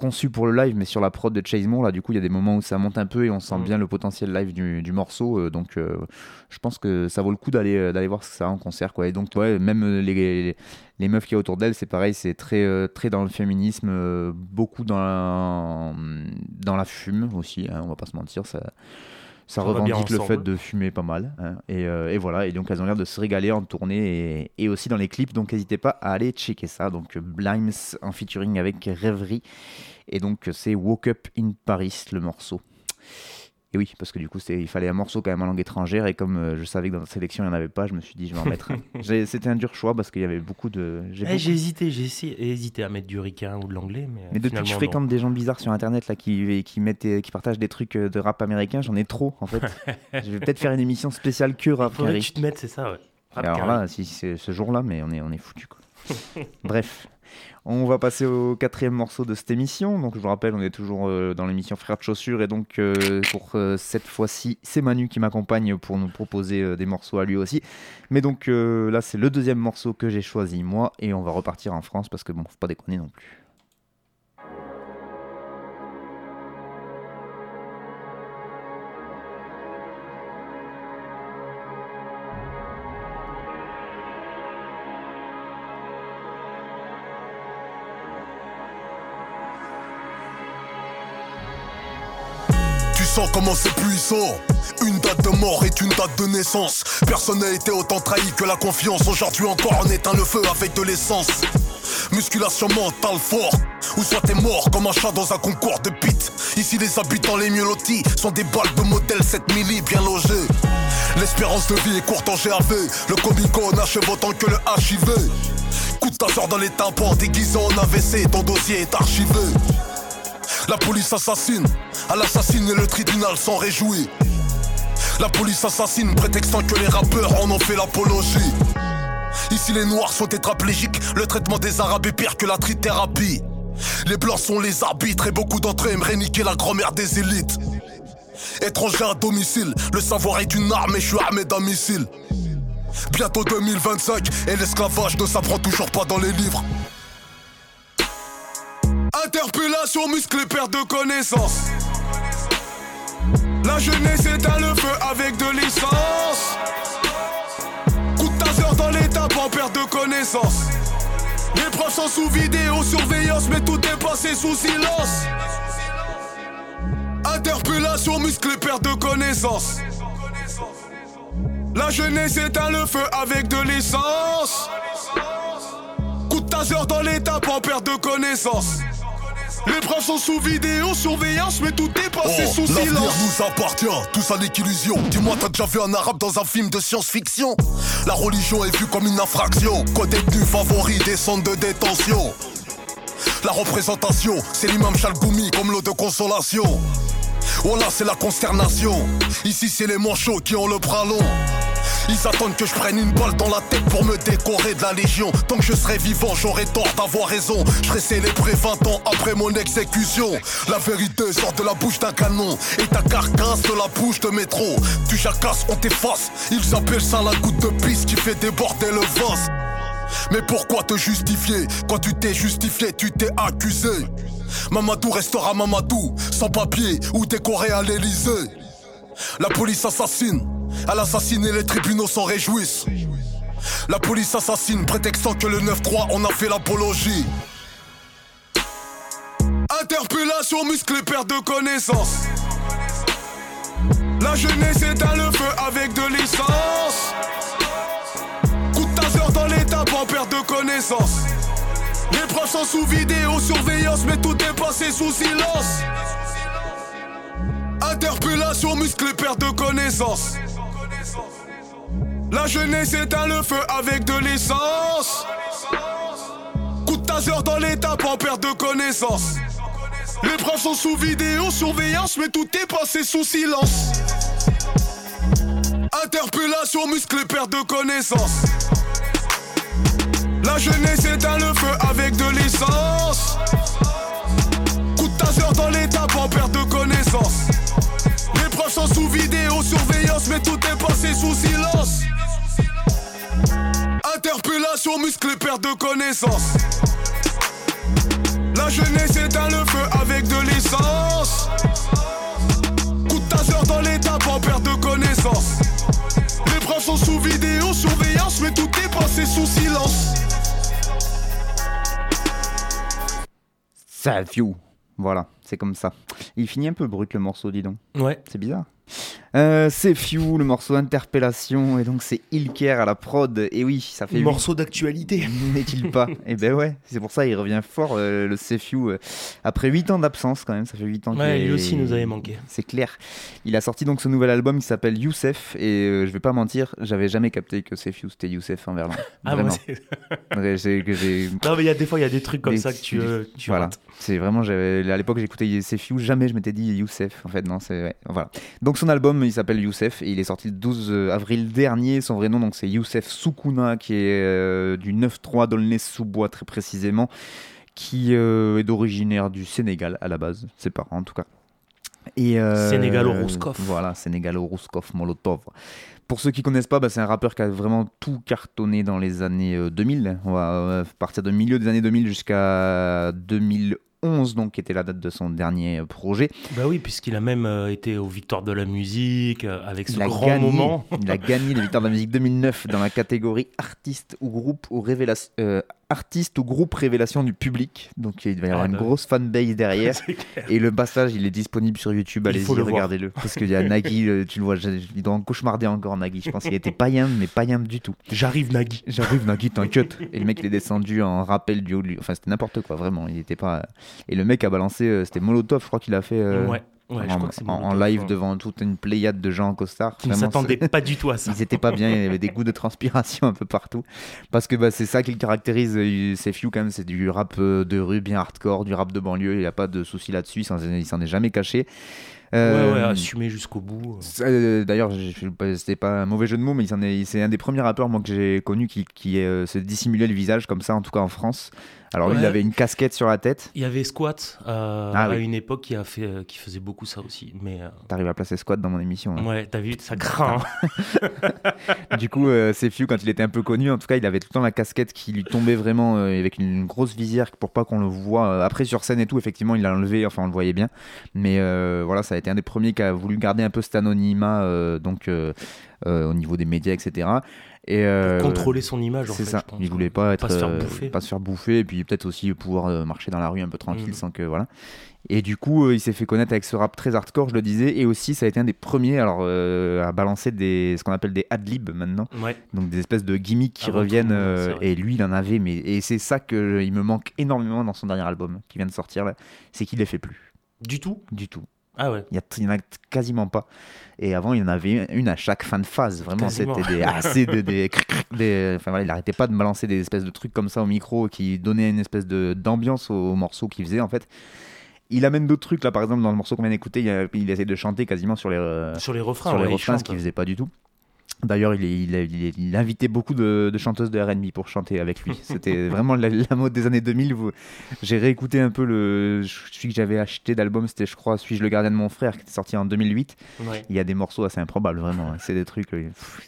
conçu pour le live, mais sur la prod de Chase Moore, là, du coup, il y a des moments où ça monte un peu et on sent Mm. bien le potentiel live du, du morceau. euh, donc, euh, je pense que ça vaut le coup d'aller euh, d'aller voir ça en concert. Quoi. Et donc, ouais, même les, les, les meufs qui y a autour d'elle, c'est pareil, c'est très, euh, très dans le féminisme, beaucoup dans la, dans la fume aussi, hein, on va pas se mentir. Ça, ça, revendique le fait de fumer pas mal. hein. et, euh, et voilà, et donc elles ont l'air de se régaler en tournée et, et aussi dans les clips. Donc n'hésitez pas à aller checker ça. Donc Blimes en featuring avec Rêverie. Et donc c'est Woke Up in Paris, le morceau. Et oui, parce que du coup, il fallait un morceau quand même en langue étrangère. Et comme euh, je savais que dans la sélection, il n'y en avait pas, je me suis dit, je vais en mettre un. (laughs) C'était un dur choix parce qu'il y avait beaucoup de. Eh, beaucoup- J'ai hésité, j'ai hésité à mettre du ricain ou de l'anglais, mais. Mais depuis que finalement, je non. fréquente des gens bizarres sur internet là, qui, qui, mettent, qui partagent des trucs euh, de rap américain, j'en ai trop en fait. (laughs) je vais peut-être faire une émission spéciale que rap Faudrait que carry. tu te mettes, c'est ça, ouais. Rap alors là, si c'est ce jour-là, mais on est, on est foutu quoi. (laughs) Bref. On va passer au quatrième morceau de cette émission. Donc, je vous rappelle, on est toujours euh, dans l'émission Frères de Chaussures. Et donc, euh, pour euh, cette fois-ci, c'est Manu qui m'accompagne pour nous proposer des morceaux à lui aussi. Mais donc, là, c'est le deuxième morceau que j'ai choisi, moi. Et on va repartir en France parce que, bon, faut pas déconner non plus. Comment c'est puissant. Une date de mort est une date de naissance. Personne n'a été autant trahi que la confiance. Aujourd'hui encore, on éteint le feu avec de l'essence. Musculation mentale forte. Ou soit t'es mort comme un chat dans un concours de pit. Ici, les habitants les mieux lotis sont des balles de modèle 7 milli bien logées. L'espérance de vie est courte en GAV. Le Comico n'achève autant que le HIV. Coup de tasseur dans les tympans, déguisé en AVC, ton dossier est archivé. La police assassine, à l'assassine et le tribunal s'en réjouit. La police assassine, prétextant que les rappeurs en ont fait l'apologie. Ici les noirs sont tétraplégiques, le traitement des arabes est pire que la trithérapie. Les blancs sont les arbitres et beaucoup d'entre eux aimeraient niquer la grand-mère des élites. Étranger à domicile, le savoir est une arme et je suis armé d'un missile. Bientôt 2025 et l'esclavage ne s'apprend toujours pas dans les livres. Interpellation musclée, perte de connaissance. La jeunesse éteint le feu avec de l'essence. Coup de taser dans l'étape en perte de connaissance. Les preuves sont sous vidéo surveillance, mais tout est passé sous silence. Interpellation musclée, perte de connaissance. La jeunesse éteint le feu avec de l'essence. Coup de taser dans l'étape en perte de connaissance. Les preuves sont sous vidéo, surveillance, mais tout est passé Oh, sous silence. nous appartient, tout ça n'est qu'illusion. Dis-moi, t'as déjà vu un arabe dans un film de science-fiction? La religion est vue comme une infraction. Co-détenu favori des centres de détention. La représentation, c'est l'imam Chalgoumi comme l'eau de consolation. Voilà, c'est la consternation. Ici, c'est les manchots qui ont le bras long. Ils attendent que je prenne une balle dans la tête pour me décorer de la légion. Tant que je serai vivant, j'aurai tort d'avoir raison. Je serai célébré 20 ans après mon exécution. La vérité sort de la bouche d'un canon et ta carcasse de la bouche de métro. Tu jacasses, on t'efface. Ils appellent ça la goutte de pisse qui fait déborder le vase. Mais pourquoi te justifier? Quand tu t'es justifié, tu t'es accusé. Mamadou restera Mamadou, sans papier ou décoré à l'Elysée. La police assassine, à l'assassiner les tribunaux s'en réjouissent. La police assassine, prétextant que le 9-3 on a fait l'apologie. Interpellation musclée, perte de connaissance. La jeunesse éteint le feu avec de l'essence. Coup de taser dans l'étape en perte de connaissance. Les profs sont sous vidéo-surveillance, mais tout est passé sous silence. Interpellation, musclée, perte de connaissance. La jeunesse éteint le feu avec de l'essence. Coup de taser dans l'étape en perte de connaissance. Les profs sont sous vidéo-surveillance, mais tout est passé sous silence. Interpellation, musclée, perte de connaissance. La jeunesse éteint le feu avec de l'essence. Coup de taser dans l'étape en perte de connaissance. Les profs sont sous vidéo-surveillance, mais tout est passé sous silence. Interpellation, musclée, perte de connaissance. La jeunesse éteint le feu avec de l'essence. Coup de taser dans l'étape en perte de connaissance. Les profs sont sous vidéo-surveillance, mais tout est passé sous silence. Savio. Voilà, c'est comme ça. Il finit un peu brut le morceau, dis donc. Ouais. C'est bizarre. Euh, c'est Few, le morceau Interpellation, et donc c'est Ilker à la prod. Et oui, ça fait. Morceau d'actualité. (laughs) N'est-il pas? Et ben ouais, c'est pour ça il revient fort, euh, le Few. après 8 ans d'absence, quand même, ça fait 8 ans Ouais, qu'il lui aussi nous avait manqué. C'est clair. Il a sorti donc ce nouvel album qui s'appelle Youssef, et euh, je vais pas mentir, j'avais jamais capté que c'est Few, c'était Youssef en verlan. Ah, Vraiment. moi, (laughs) c'est- Ouais, j'ai- que j'ai- Non, mais il y a des fois, il y a des trucs comme des- ça que tu, euh, tu voilà. C'est vraiment, j'avais- à l'époque j'écoutais C'est Few, jamais je m'étais dit Youssef. En fait, non, c'est ouais, voilà. Donc son album il s'appelle Youssef et il est sorti le 12 avril dernier. Son vrai nom donc c'est Youssef Soukouna qui est euh, du 9-3 d'Aulnay-sous-Bois très précisément, qui euh, est d'originaire du Sénégal à la base, ses parents en tout cas. Et euh, Sénégalo-Rouskov. Voilà, Sénégalo-Rouskov Molotov. Pour ceux qui connaissent pas, bah, c'est un rappeur qui a vraiment tout cartonné dans les années euh, 2000. On va euh, partir de milieu des années 2000 jusqu'à 2011, donc qui était la date de son dernier euh, projet. Bah oui, puisqu'il a même euh, été aux Victoires de la musique, euh, avec ce Il grand gagné, moment. il a gagné les Victoires de la musique 2009 dans la catégorie artiste ou groupe ou révélation, artiste ou groupe révélation du public. Donc il va y avoir Ah une grosse fanbase derrière. (laughs) Et le passage, il est disponible sur YouTube. Allez-y, regardez-le. Parce qu'il y a (laughs) Nagui, euh, tu le vois, il doit en cauchemarder encore Nagui. Je pense qu'il était païen, mais païen du tout. J'arrive, Nagui. J'arrive, Nagui, t'inquiète. (laughs) Et le mec, il est descendu en rappel du haut de lui. Enfin, c'était n'importe quoi, vraiment. Il était pas. Et le mec a balancé, euh, c'était Molotov, je crois qu'il a fait. euh, Ouais, ouais, en, live ouais. devant toute une pléiade de gens en costard. Qui ne s'attendaient pas du tout à ça. (laughs) Ils étaient pas bien, il y avait des goûts de transpiration un peu partout. Parce que bah, c'est ça qui le caractérise. euh, C'est Few quand même, c'est du rap euh, de rue bien hardcore, du rap de banlieue. Il n'y a pas de souci là-dessus, il s'en- est jamais caché. Ouais, Euh, ouais, assumé jusqu'au bout. euh, D'ailleurs, c'était pas un mauvais jeu de mots, mais c'est un des premiers rappeurs moi, que j'ai connu qui, qui euh, se dissimulait le visage comme ça, en tout cas en France. Alors lui, il avait une casquette sur la tête. Il y avait Squat euh, Ah à oui. une époque qui, a fait, euh, qui faisait beaucoup ça aussi. Mais euh, T'arrives à placer squat dans mon émission. hein. ouais, t'as vu, ça craint. (laughs) du coup, c'est Few, quand il était un peu connu, en tout cas, il avait tout le temps la casquette qui lui tombait vraiment avec une grosse visière pour pas qu'on le voit. Après, sur scène et tout, effectivement, il l'a enlevé, enfin, on le voyait bien. Mais voilà, ça a été un des premiers qui a voulu garder un peu cet anonymat, donc au niveau des médias, etc. Et, euh, contrôler son image, en C'est fait, ça. je pense, il voulait pas être, Pas se faire euh, bouffer. pas se faire bouffer, et puis peut-être aussi pouvoir euh, marcher dans la rue un peu tranquille Mm. sans que voilà. Et du coup, il s'est fait connaître avec ce rap très hardcore, je le disais, et aussi ça a été un des premiers alors euh, à balancer des ce qu'on appelle des adlibs maintenant, Ouais. donc des espèces de gimmicks qui reviennent. euh, c'est et lui, il en avait, mais et c'est ça que il me manque énormément dans son dernier album qui vient de sortir là, c'est qu'il les fait plus. Du tout? Du tout. Ah ouais. Il y, a, il y en a quasiment pas. Et avant, il y en avait une à chaque fin de phase. Vraiment, c'était des, assez de- des, cric, cric, des- Enfin voilà, il arrêtait pas de me balancer des espèces de trucs comme ça au micro qui donnaient une espèce de d'ambiance au, au morceau qu'il faisait en fait. Il amène d'autres trucs là, par exemple dans le morceau qu'on vient d'écouter, il, a- il essaie de chanter quasiment sur les euh, Sur les refrains, sur les ouais, refrains, ce qu'il faisait pas du tout. D'ailleurs, il, il, a- il, invitait beaucoup de, de chanteuses de RB pour chanter avec lui. (laughs) C'était vraiment la, la mode des années 2000. où J'ai réécouté un peu le, celui que j'avais acheté d'album, c'était, je crois, Suis-je le gardien de mon frère, qui était sorti en 2008. Ouais. Il y a des morceaux assez improbables, vraiment. C'est des trucs. euh, pff,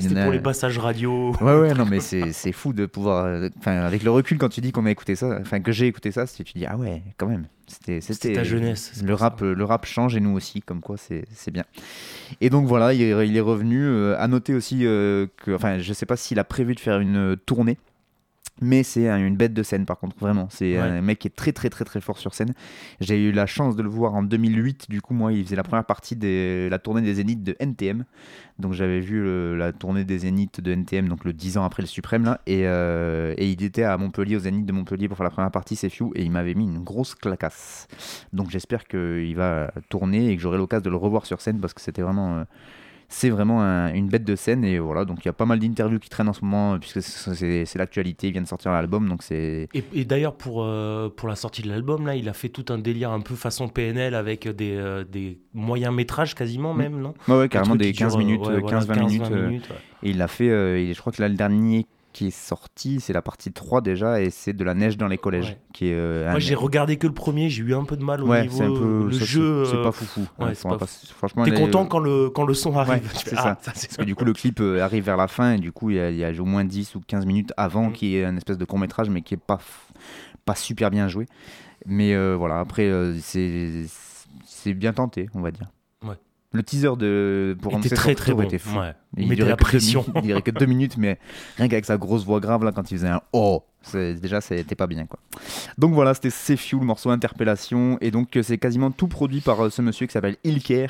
C'était pour les passages radio. Ouais, ouais, non, mais c'est c'est fou de pouvoir. euh, Enfin, avec le recul, quand tu dis qu'on a écouté ça, enfin, que j'ai écouté ça, tu dis, ah ouais, quand même. C'était C'était ta jeunesse, Le rap, euh, le rap change et nous aussi, comme quoi, c'est c'est bien. Et donc voilà, il est, il est revenu. euh, à noter aussi euh, que, enfin, je sais pas s'il a prévu de faire une tournée. Mais c'est un- une bête de scène par contre, vraiment. C'est Ouais. un mec qui est très très très très fort sur scène. J'ai eu la chance de le voir en 2008. Du coup, moi, il faisait la première partie de la tournée des Zéniths de NTM. Donc j'avais vu le- la tournée des Zéniths de NTM, donc le 10 ans après le Suprême là. Et, euh, et il était à Montpellier, aux Zéniths de Montpellier pour faire la première partie, c'est Few. Et il m'avait mis une grosse clacasse. Donc j'espère qu'il va tourner et que j'aurai l'occasion de le revoir sur scène parce que c'était vraiment. euh, c'est vraiment un- une bête de scène et voilà donc il y a pas mal d'interviews qui traînent en ce moment euh, puisque c'est- l'actualité il vient de sortir l'album donc c'est Et, et d'ailleurs, pour, euh, pour la sortie de l'album, là, il a fait tout un délire un peu façon PNL avec des, euh, des moyens métrages quasiment, Mm. même, non? Ouais, ouais, carrément des qui 15 durent, euh, minutes ouais, euh, voilà, 15-20 15-20 minutes, minutes, ouais. et il a fait euh, je crois que là le dernier qui est sorti c'est la partie 3 déjà et c'est de la neige dans les collèges Ouais. qui est euh, Moi, j'ai regardé que le premier, j'ai eu un peu de mal au Ouais, niveau peu- le ça, jeu. c'est euh, pas foufou. Ouais, Ouais, c'est on va pas pas- fou. franchement, T'es les- content quand le, quand le son arrive. C'est ah, ça. c'est Parce que du coup, le clip euh, arrive vers la fin et du coup, il y, a- il y a au moins 10 ou 15 minutes Mm. avant qui est un espèce de court métrage, mais qui est pas, pas super bien joué. Mais euh, voilà, après, euh, c'est bien tenté, on va dire. Le teaser de pour Était très, très bon. était fou. Ouais. Il, mettait la pression. minutes- il durait que deux minutes, mais rien qu'avec sa grosse voix grave là, quand il faisait un oh, déjà c'était pas bien quoi. Donc voilà, c'était C'est le morceau Interpellation, et donc euh, c'est quasiment tout produit par euh, ce monsieur qui s'appelle Ilker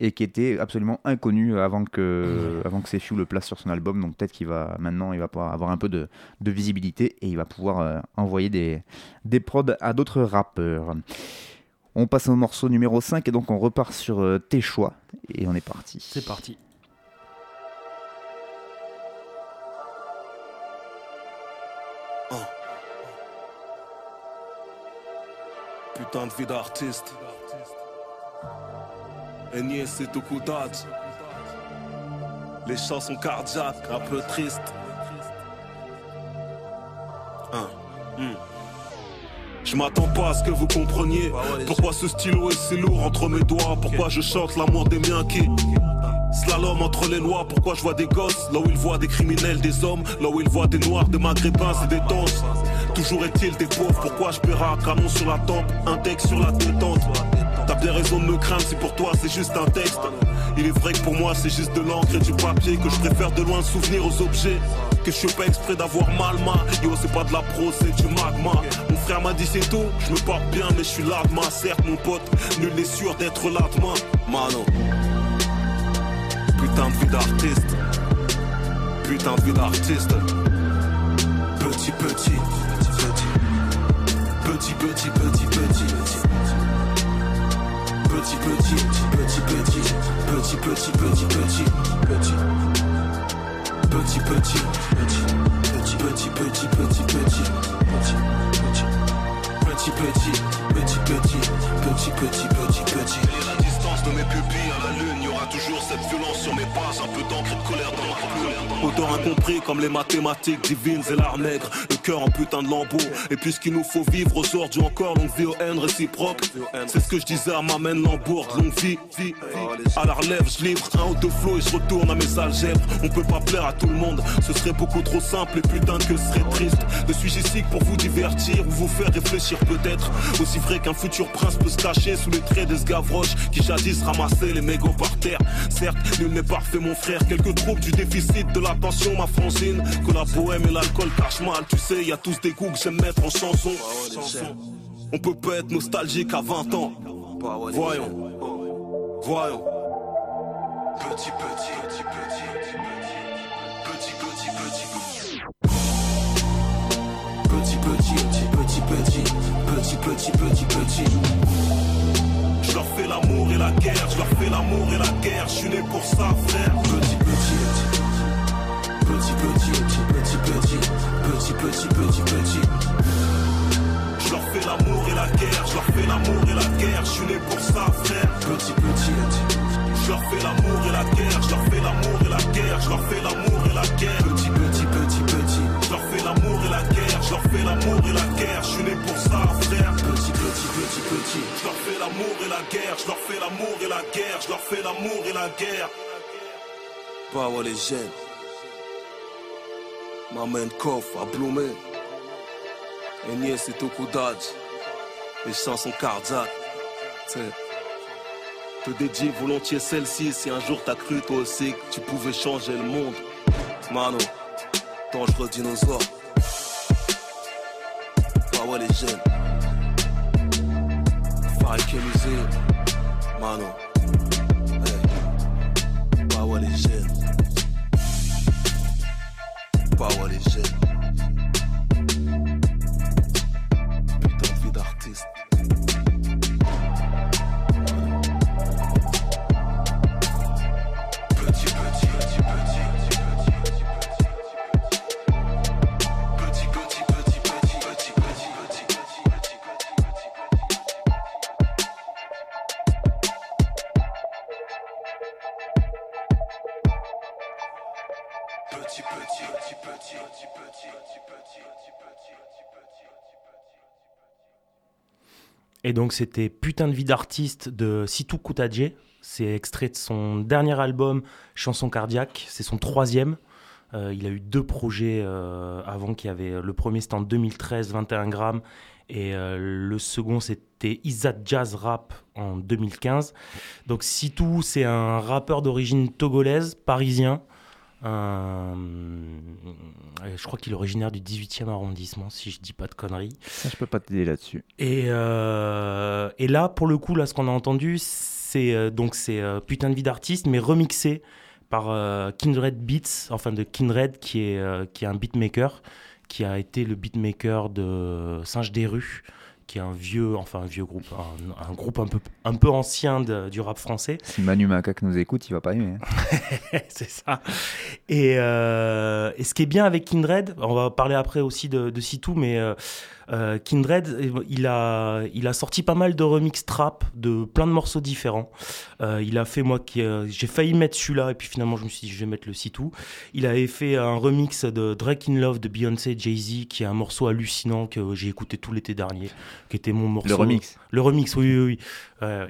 et qui était absolument inconnu avant que avant que C'est le place sur son album. Donc peut-être qu'il va maintenant il va pouvoir avoir un peu de, de visibilité et il va pouvoir euh, envoyer des des prods à d'autres rappeurs. On passe au morceau numéro 5 et donc on repart sur euh, tes choix et on est parti. C'est parti. Putain de vie d'artiste. Tout coup d'âge. Les chansons cardiaques, un peu tristes. Hein, hmm. Je m'attends pas à ce que vous compreniez. Pourquoi ce stylo est si lourd entre mes doigts? Pourquoi je chante l'amour des miens qui Slalom entre les lois, pourquoi je vois des gosses? Là où ils voient des criminels, des hommes. Là où ils voient des noirs, des maghrébins et des danses. Toujours est-il des pauvres Pourquoi je paierai un canon sur la tempe? Un texte sur la détente T'as bien raison de me craindre si pour toi c'est juste un texte. Il est vrai que pour moi c'est juste de l'encre et du papier Que je préfère de loin souvenir aux objets que je fais pas exprès d'avoir mal ma. Yo c'est pas de la prose c'est du magma. Mon frère m'a dit c'est tout. Je me porte bien mais je suis là Certes mon pote Nul n'est sûr d'être là demain Mano Putain de vie d'artiste Putain de vie d'artiste Petit petit Petit petit petit petit petit Petit petit petit petit petit petit petit petit petit Petit petit petit petit petit petit petit petit petit petit petit petit petit petit petit petit petit Et la distance de mes pupilles à la lune, il y toujours cette violence sur mes pas, un peu d'encre de colère dans ma plume. Autant incompris comme les mathématiques divines et l'art nègre, le cœur en putain de lambeau. Et puisqu'il nous faut vivre aujourd'hui encore, longue vie aux haines réciproques. C'est ce que je disais à ma main Lambourg, longue vie, vie. À la relève, je livre un ou deux flots et je retourne à mes algèbres. On peut pas plaire à tout le monde, ce serait beaucoup trop simple et putain que ce serait triste. Ne suis-je ici que pour vous divertir ou vous faire réfléchir peut-être? Aussi vrai qu'un futur prince peut se cacher sous les traits des Gavroches qui jadis ramassaient les mégots par terre. Certes, nul n'est parfait mon frère, quelques troubles du déficit de l'attention ma francine. Que la bohème et l'alcool cachent mal, tu sais, y a tous des goûts que j'aime mettre en chanson. On peut pas être nostalgique à 20 ans. Voyons, voyons. Petit, petit, petit, petit, petit, petit, petit, petit. Petit, petit, petit, petit, petit, petit, petit, petit. Je l'amour et la guerre, je suis né pour ça, frère. Petit, petit, petit, petit, petit, petit, petit, petit, petit, petit. Leur fais l'amour et la guerre, je fais l'amour et la guerre, je. Petit, petit, je fais l'amour et la guerre, je fais l'amour et la guerre, je fais l'amour et la guerre. Petit, petit, petit, je leur fais l'amour et la guerre, je suis né pour ça, frère. Petit, petit, petit, petit. Je leur fais l'amour et la guerre, je leur fais l'amour et la guerre, je leur fais l'amour et la guerre. Power les jeunes. Ma main coffre à Bloumé. Et d'âge. Les chansons cardiaques. Te dédie volontiers celle-ci si un jour t'as cru toi aussi que tu pouvais changer le monde. Mano, dangereux dinosaure. hava diyeceksin it? Mano. Hey. Power diyeceksin Power diyeceksin Et donc c'était Putain de vie d'artiste de Sitou Koutadje. C'est extrait de son dernier album Chanson cardiaque. C'est son troisième. Euh, il a eu deux projets euh, avant qui avait le premier c'était en 2013 21 grammes et euh, le second c'était Isat Jazz Rap en 2015 donc Sitou c'est un rappeur d'origine togolaise parisien Un- je crois qu'il est originaire du 18e arrondissement si je dis pas de conneries Ça, je peux pas t'aider là-dessus. et, euh, et là, pour le coup, là, ce qu'on a entendu, c'est euh, donc c'est euh, putain de vie d'artiste, mais remixé par euh, Kindred Beats, enfin de Kindred, qui est euh, qui est un beatmaker, qui a été le beatmaker de Singe des rues, qui est un vieux, enfin un vieux groupe, un, un groupe un peu un peu ancien de- du rap français. Si Manu Macaque nous écoute, il va pas aimer. hein. (laughs) c'est ça. Et, euh, et ce qui est bien avec Kindred, on va parler après aussi de, de Sitou, mais euh, euh, Kindred, il a, il a sorti pas mal de remix trap de plein de morceaux différents. Euh, il a fait, moi, qui, euh, j'ai failli mettre celui-là, et puis finalement, je me suis dit, je vais mettre le Sitou. Il avait fait un remix de Drake in Love de Beyoncé Jay-Z, qui est un morceau hallucinant que j'ai écouté tout l'été dernier, qui était mon morceau. remix Le remix, oui, oui. Euh,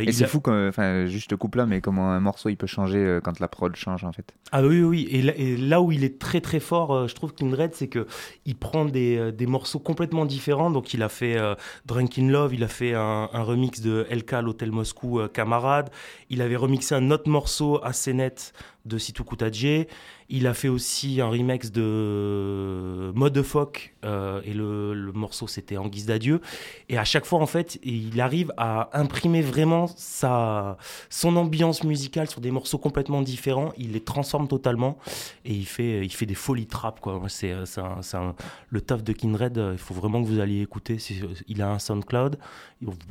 Et c'est a- fou, enfin, juste coupe là, mais comment un morceau il peut changer quand la prod change en fait. Ah oui, oui, oui. Et là, et là où il est très très fort, je trouve Kindred, c'est que il prend des, des morceaux complètement différents. Donc il a fait Drunk in Love, il a fait un, un remix de LK l'Hôtel Moscou euh, Il avait remixé un autre morceau assez net de Sitou Koutadje. Il a fait aussi un remix de Motherfuck euh, et le, morceau c'était En guise d'adieu. Et à chaque fois en fait, il arrive à imprimer vraiment sa, son ambiance musicale sur des morceaux complètement différents. Il les transforme totalement et il fait, il fait des folies trap C'est, un- le taf de Kindred. euh, Il faut vraiment que vous alliez écouter. C'est- Il a un SoundCloud.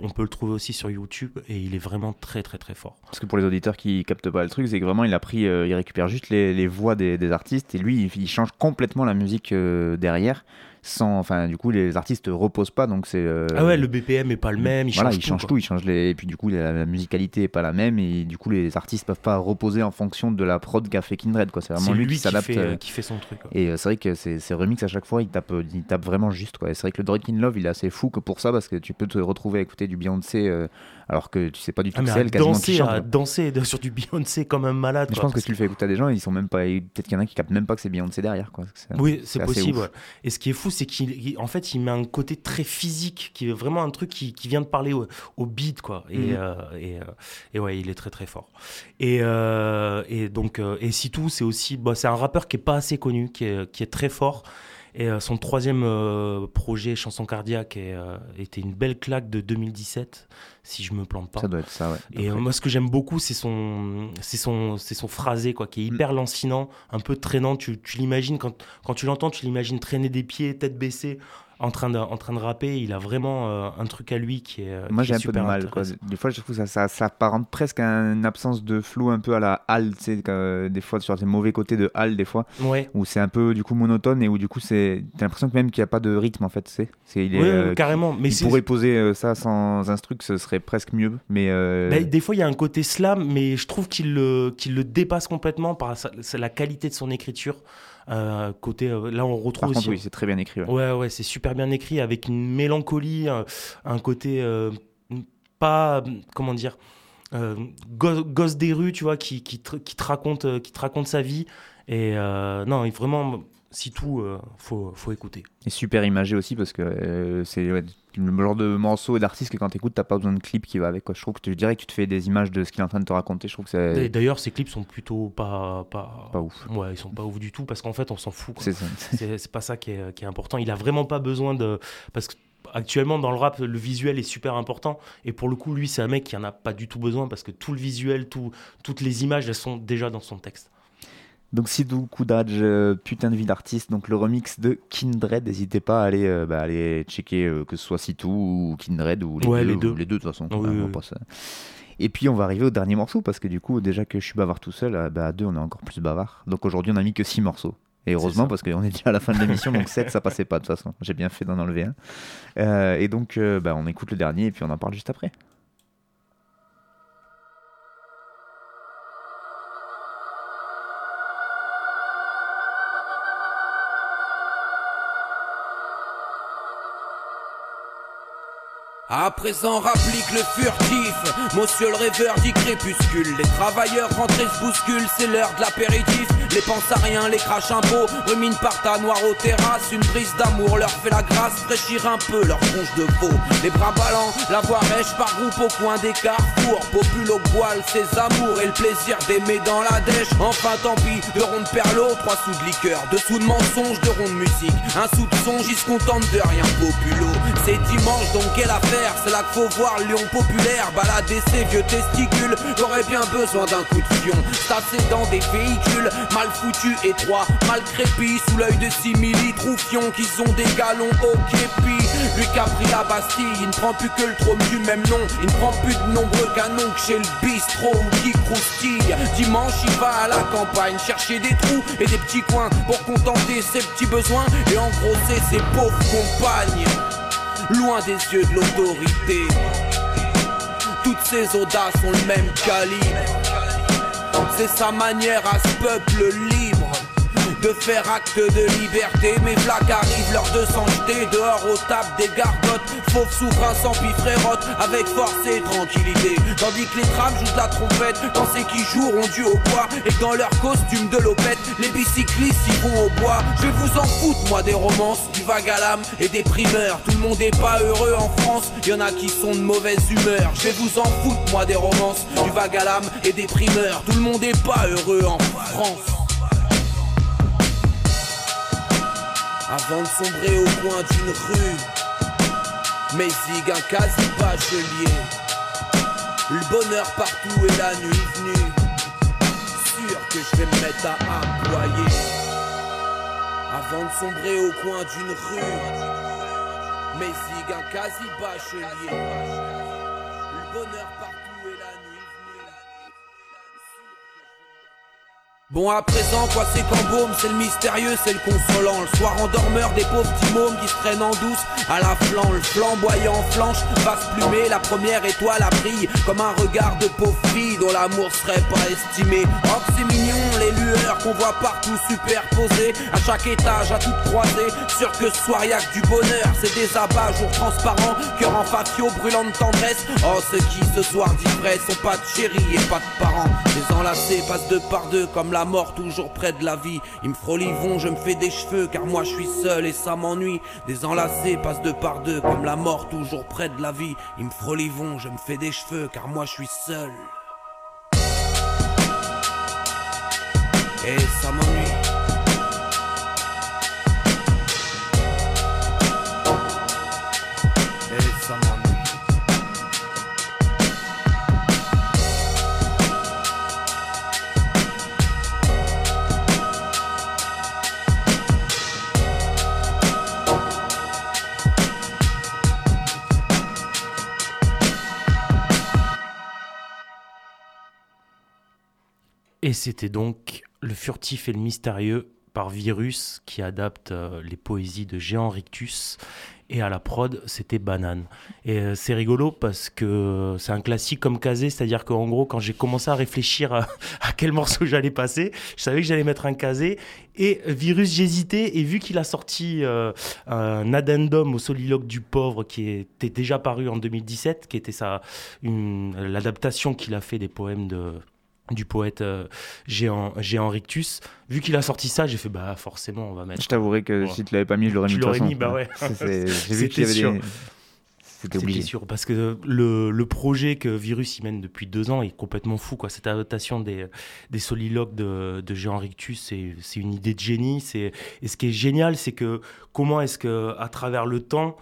On peut le trouver aussi sur YouTube et il est vraiment très très très fort. Parce que pour les auditeurs qui captent pas le truc, c'est que vraiment il a pris, euh, il récupère juste les, voix des, artistes et lui il, il change complètement la musique euh, derrière. Sans, enfin, du coup, les artistes reposent pas, donc c'est. euh, Ah ouais, le BPM est pas le même. Il voilà, change il tout, change quoi. tout, il change les. Et puis du coup, la, la musicalité est pas la même et du coup, les artistes peuvent pas reposer en fonction de la prod qu'a fait Kindred, quoi. C'est vraiment lui, lui qui qui s'adapte. fait, euh, euh, qui fait son truc, quoi. Et euh, c'est vrai que ces remix à chaque fois, il tape, il tape vraiment juste, quoi. Et c'est vrai que le Drake in Love, il est assez fou que pour ça parce que tu peux te retrouver à écouter du Beyoncé euh, alors que tu sais pas du tout Ah, que mais c'est elle quasiment qui danser, chante. à danser sur du Beyoncé comme un malade. Mais je quoi, pense que si tu le fais écouter à des gens, ils sont même pas. Peut-être qu'il y en a qui captent même pas que c'est Beyoncé derrière, quoi. Oui, c'est possible. Et ce qui est fou, c'est qu'il, il- en fait, il met un côté très physique, qui est vraiment un truc qui, qui vient de parler au, au beat, quoi. Et, Mhm. euh, et, euh, et ouais, il est très très fort. Et, euh, et donc, euh, et Sitou, c'est aussi, bah, c'est un rappeur qui est pas assez connu, qui est, qui est très fort. Et euh, son troisième euh, projet, Chanson cardiaque, est, euh, était une belle claque de 2017, si je me plante pas. Ça doit être ça, ouais. Et moi, ce que j'aime beaucoup, c'est son, c'est son, c'est son phrasé, quoi, qui est Mm. hyper lancinant, un peu traînant. Tu, tu l'imagines quand, quand tu l'entends, tu l'imagines traîner des pieds, tête baissée, en train de, en train de rapper. Il a vraiment euh, un truc à lui qui est. euh, Moi j'ai un peu de mal. Quoi. Des fois je trouve que ça, ça, ça apparente presque à une absence de flou un peu à la Hall, tu sais, que, des fois sur les mauvais côtés de Hall, des fois, Ouais. où c'est un peu du coup monotone et où du coup c'est, t'as l'impression que même qu'il n'y a pas de rythme en fait, tu sais. C'est, il est, Ouais, euh, carrément, il- mais il pourrait poser euh, ça sans instru, ce serait presque mieux, mais euh, Bah, des fois, il y a un côté slam, mais je trouve qu'il le, qu'il le dépasse complètement par sa- la qualité de son écriture. Euh, côté, euh, là, on retrouve Par aussi. contre, oui, c'est très bien écrit, ouais. Ouais, ouais, c'est super bien écrit avec une mélancolie, un, un côté euh, pas, comment dire, euh, go- gosse des rues, tu vois, qui, qui, te, qui te raconte, euh, qui te raconte sa vie. Et euh, non, vraiment, si tout, euh, faut, faut écouter. Et super imagé aussi parce que euh, c'est ouais, le genre de morceau et d'artiste que quand t'écoutes, t'as pas besoin de clip qui va avec. Quoi. Je trouve que tu dirais que tu te fais des images de ce qu'il est en train de te raconter. Je trouve que c'est. D'ailleurs, ces clips sont plutôt pas, pas, Pas ouf. Ouais, ils sont pas ouf du tout parce qu'en fait, on s'en fout. quoi. C'est ça. (laughs) C'est c'est pas ça qui est, qui est important. Il a vraiment pas besoin de. Parce que actuellement, dans le rap, le visuel est super important. Et pour le coup, lui, c'est un mec qui en a pas du tout besoin parce que tout le visuel, tout, toutes les images, elles sont déjà dans son texte. Donc Sidou Koudaj, euh, putain de vie d'artiste, donc le remix de Kindred, n'hésitez pas à aller, euh, bah, aller checker euh, que ce soit Sitou ou Kindred ou les Ouais, deux, les deux. ou les deux de toute façon. Oui, Ouais, oui, oui. passe. Et puis on va arriver au dernier morceau parce que du coup déjà que je suis bavard tout seul, euh, bah, à deux on est encore plus bavard. Donc aujourd'hui on a mis que six morceaux. Et heureusement parce qu'on est déjà à la fin de l'émission donc 7 ça passait pas de toute façon. J'ai bien fait d'en enlever un. Et donc bah, on écoute le dernier et puis on en parle juste après. À présent rapplique le furtif. Monsieur le rêveur dit crépuscule. Les travailleurs rentrés se bousculent C'est l'heure de l'apéritif Les pensent à rien, les crachent un pot Ruminent par ta noire aux terrasses. Une brise d'amour leur fait la grâce Fraîchir un peu leur tronche de veau. Les bras ballants, la voix rêche par groupe au coin des carrefours. Popule au poil ses amours Et le plaisir d'aimer dans la dèche. Enfin tant pis, de ronde perlot Trois sous de liqueur, deux sous de mensonge De ronde musique, un sou de songe Ils se contentent de rien populo. C'est dimanche donc quelle affaire? C'est là qu'il faut voir le lion populaire. Balader ses vieux testicules J'aurais bien besoin d'un coup de fion. Stassé dans des véhicules foutus, étroits, mal crépis Sous l'œil de simili troufions Qui sont des galons au képi. Lui qui pris la Bastille Il ne prend plus que le trône du même nom. Il ne prend plus de nombreux canons que chez le bistrot Ou qui croustille. Dimanche il va à la campagne Chercher des trous et des petits coins Pour contenter ses petits besoins Et engrosser ses pauvres compagnes. Loin des yeux de l'autorité. Toutes ces audaces ont le même calibre. C'est sa manière à ce peuple de faire acte de liberté. Mes flaques arrivent, l'heure de s'en jeter dehors aux tables des gargotes. Fauve souverain sans frérote avec force et tranquillité. Tandis que les trames jouent la trompette quand c'est qui joueront du au bois. Et dans leur costume de lopette, les bicyclistes y vont au bois. Je vous en foutre, moi, des romances, du vague à l'âme et des primeurs. Tout le monde est pas heureux en France, y en a qui sont de mauvaise humeur. Je vous en foutre, moi, des romances, du vague à l'âme et des primeurs. Tout le monde est pas heureux en France. Avant de sombrer au coin d'une rue Mes zig un quasi bachelier Le bonheur partout et la nuit venue. Sûr que je vais me mettre à aboyer. Avant de sombrer au coin d'une rue Mes zig un quasi bachelier Le bonheur Bon à présent quoi c'est qu'en baume C'est le mystérieux, c'est le consolant. Le soir en dormeur des pauvres petits Qui se traînent en douce. À la flanc Le flamboyant flanche va se plumer La première étoile a brille Comme un regard de pauvre fille Dont l'amour serait pas estimé. Oh c'est mignon les lueurs qu'on voit partout superposées. À chaque étage, à toute croisée Sûr que ce soir y'a que du bonheur. C'est des abats jours transparents Cœur en fafio brûlant de tendresse. Oh ceux qui ce soir d'ivresse Sont pas de chéris et pas de parents. Les enlacés passent deux par deux Comme la mort toujours près de la vie. Ils me frolivont, je me fais des cheveux Car moi je suis seul et ça m'ennuie. Des enlacés passent deux par deux Comme la mort toujours près de la vie. Ils me frolivont, je me fais des cheveux Car moi je suis seul. Et ça m'ennuie c'était donc Le furtif et le mystérieux par Virus qui adapte euh, les poésies de Géant Rictus. Et à la prod, c'était Banane. Et euh, c'est rigolo parce que c'est un classique comme Kazé, c'est-à-dire qu'en gros, quand j'ai commencé à réfléchir (laughs) à, quel morceau j'allais passer, je savais que j'allais mettre un Kazé. Et Virus, j'hésitais. Et vu qu'il a sorti euh, un addendum au soliloque du pauvre qui était déjà paru en 2017, qui était l'adaptation qu'il a fait des poèmes de du poète euh, Géant, Géant Rictus. Vu qu'il a sorti ça, j'ai fait bah forcément on va mettre. Je t'avouerai que si tu l'avais pas mis, je l'aurais Tu mis toute l'aurais mis, bah ouais. J'ai vu (laughs) qu'il y C'était avait des... sûr. C'était obligé. sûr, parce que le, le projet que Virus y mène depuis deux ans est complètement fou. Quoi. Cette adaptation des, des soliloques de, de Jean Rictus, c'est une idée de génie. C'est- Et ce qui est génial, c'est que comment est-ce que à travers le temps,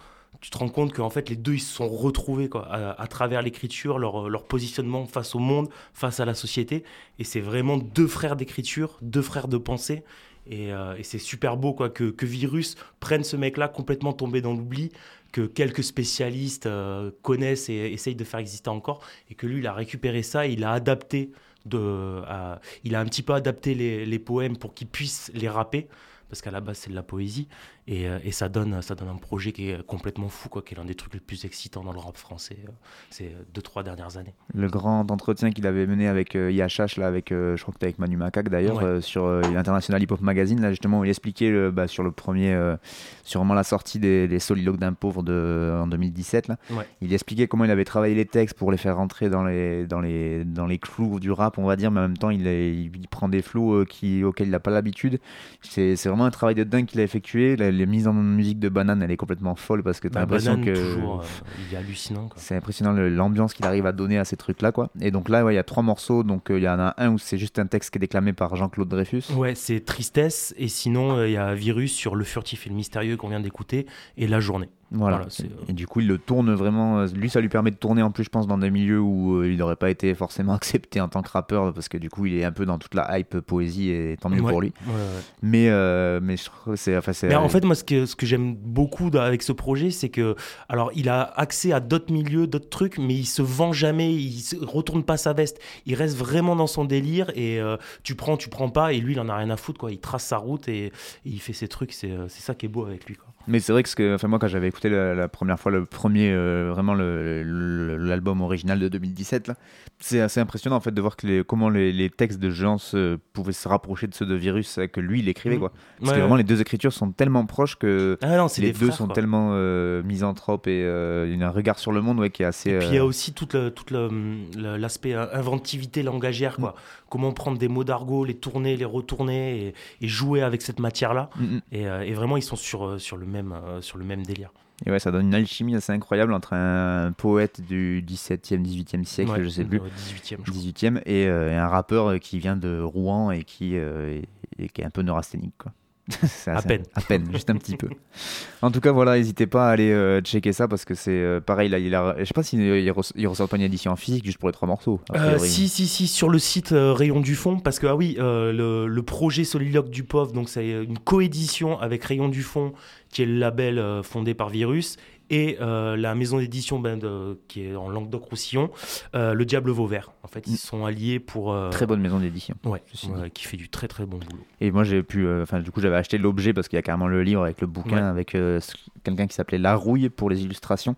tu te rends compte qu'en fait les deux ils se sont retrouvés quoi, à, travers l'écriture, leur, leur positionnement face au monde, face à la société. Et c'est vraiment deux frères d'écriture, deux frères de pensée. Et, euh, c'est super beau quoi, que, que Virus prenne ce mec-là complètement tombé dans l'oubli, que quelques spécialistes euh, connaissent et essayent de faire exister encore, et que lui il a récupéré ça, et il a adapté, de, il a un petit peu adapté les, les poèmes pour qu'ils puissent les rapper, parce qu'à la base c'est de la poésie, et, euh, et ça, donne, ça donne un projet qui est complètement fou, quoi, qui est l'un des trucs les plus excitants dans le rap français euh, ces deux, trois dernières années. Le grand entretien qu'il avait mené avec euh, IHH, là, avec, euh, je crois que avec Manu Macaque d'ailleurs, Ouais. euh, sur euh, l'International Hip Hop Magazine, là justement, où il expliquait le- bah, sur le premier, euh, vraiment la sortie des, des soliloques d'un pauvre de, en 2017, là. Ouais. il expliquait comment il avait travaillé les textes pour les faire rentrer dans les, dans les, dans les clous du rap, on va dire, mais en même temps, il, prend des flots euh, qui, auxquels il n'a pas l'habitude. C'est c'est vraiment un travail de dingue qu'il a effectué. La, les mises en musique de Banane, elle est complètement folle parce que tu as Bah, l'impression que. toujours, euh, il est hallucinant. C'est impressionnant l'ambiance qu'il arrive à donner à ces trucs-là, quoi. Et donc là, ouais, il y a trois morceaux. Donc euh, il y en a un où c'est juste un texte qui est déclamé par Jean-Claude Dreyfus. Ouais, c'est Tristesse, et sinon euh, il y a Virus sur Le Furtif et le Mystérieux qu'on vient d'écouter, et La Journée. Voilà. c'est- et du coup, il le tourne vraiment. euh, Lui, ça lui permet de tourner en plus, je pense, dans des milieux où euh, il n'aurait pas été forcément (laughs) accepté en tant que rappeur, parce que du coup, il est un peu dans toute la hype poésie, et tant mieux Ouais, pour lui. ouais, ouais. Mais, euh, mais je trouve que c'est. Enfin, c'est- Mais en fait, moi, ce que, ce que j'aime beaucoup avec ce projet, c'est que, alors, il a accès à d'autres milieux, d'autres trucs, mais il se vend jamais, il se retourne pas sa veste. Il reste vraiment dans son délire et euh, tu prends, tu prends pas, et lui, il en a rien à foutre, quoi. Il trace sa route et, et il fait ses trucs. C'est euh, c'est ça qui est beau avec lui, quoi. Mais c'est vrai que, ce que enfin, moi, quand j'avais écouté la, la première fois le premier, euh, vraiment l'album original de 2017, là, c'est assez impressionnant en fait de voir que les, comment les, les textes de Jean se, pouvaient se rapprocher de ceux de Virus, euh, que lui il écrivait. Mhm. Quoi. Parce Ouais, que vraiment les deux écritures sont tellement proches que Ah non, les deux frères, sont quoi. tellement euh, misanthropes et euh, il y a un regard sur le monde ouais, qui est assez. Et puis il y a euh, aussi tout le- tout le- le- l'aspect euh, inventivité langagière, quoi. Comment prendre des mots d'argot, les tourner, les retourner et, et jouer avec cette matière-là. Mhm. Et, euh, et vraiment, ils sont sur, euh, sur, le même, euh, sur le même délire. Et ouais, ça donne une alchimie assez incroyable entre un poète du 17e, 18e siècle, Ouais, je sais plus. euh, 18e, je crois. 18e, et, euh, et un rappeur qui vient de Rouen et qui, euh, est, et qui est un peu neurasthénique. Quoi. (laughs) À peine. À peine, juste un petit peu. En tout cas, voilà, n'hésitez pas à aller euh, checker ça parce que c'est euh, pareil. Là, il a, je sais pas s'il il res- il ressort pas une édition en physique juste pour les trois morceaux. Euh, si, si, si, sur le site euh, Rayon du Fond, parce que, ah oui, euh, le, le projet Soliloque du Pauvre, donc c'est une coédition avec Rayon du Fond, qui est le label euh, fondé par Virus, et euh, la maison d'édition ben, de- qui est en Languedoc-Roussillon, euh, Le Diable Vauvert. En fait, ils sont alliés pour. euh, Très bonne maison d'édition. Ouais, qui fait du très très bon boulot. Et moi, j'ai pu. Enfin, du coup, j'avais acheté l'objet parce qu'il y a carrément le livre avec le bouquin, Ouais. avec quelqu'un qui s'appelait Larouille pour les illustrations.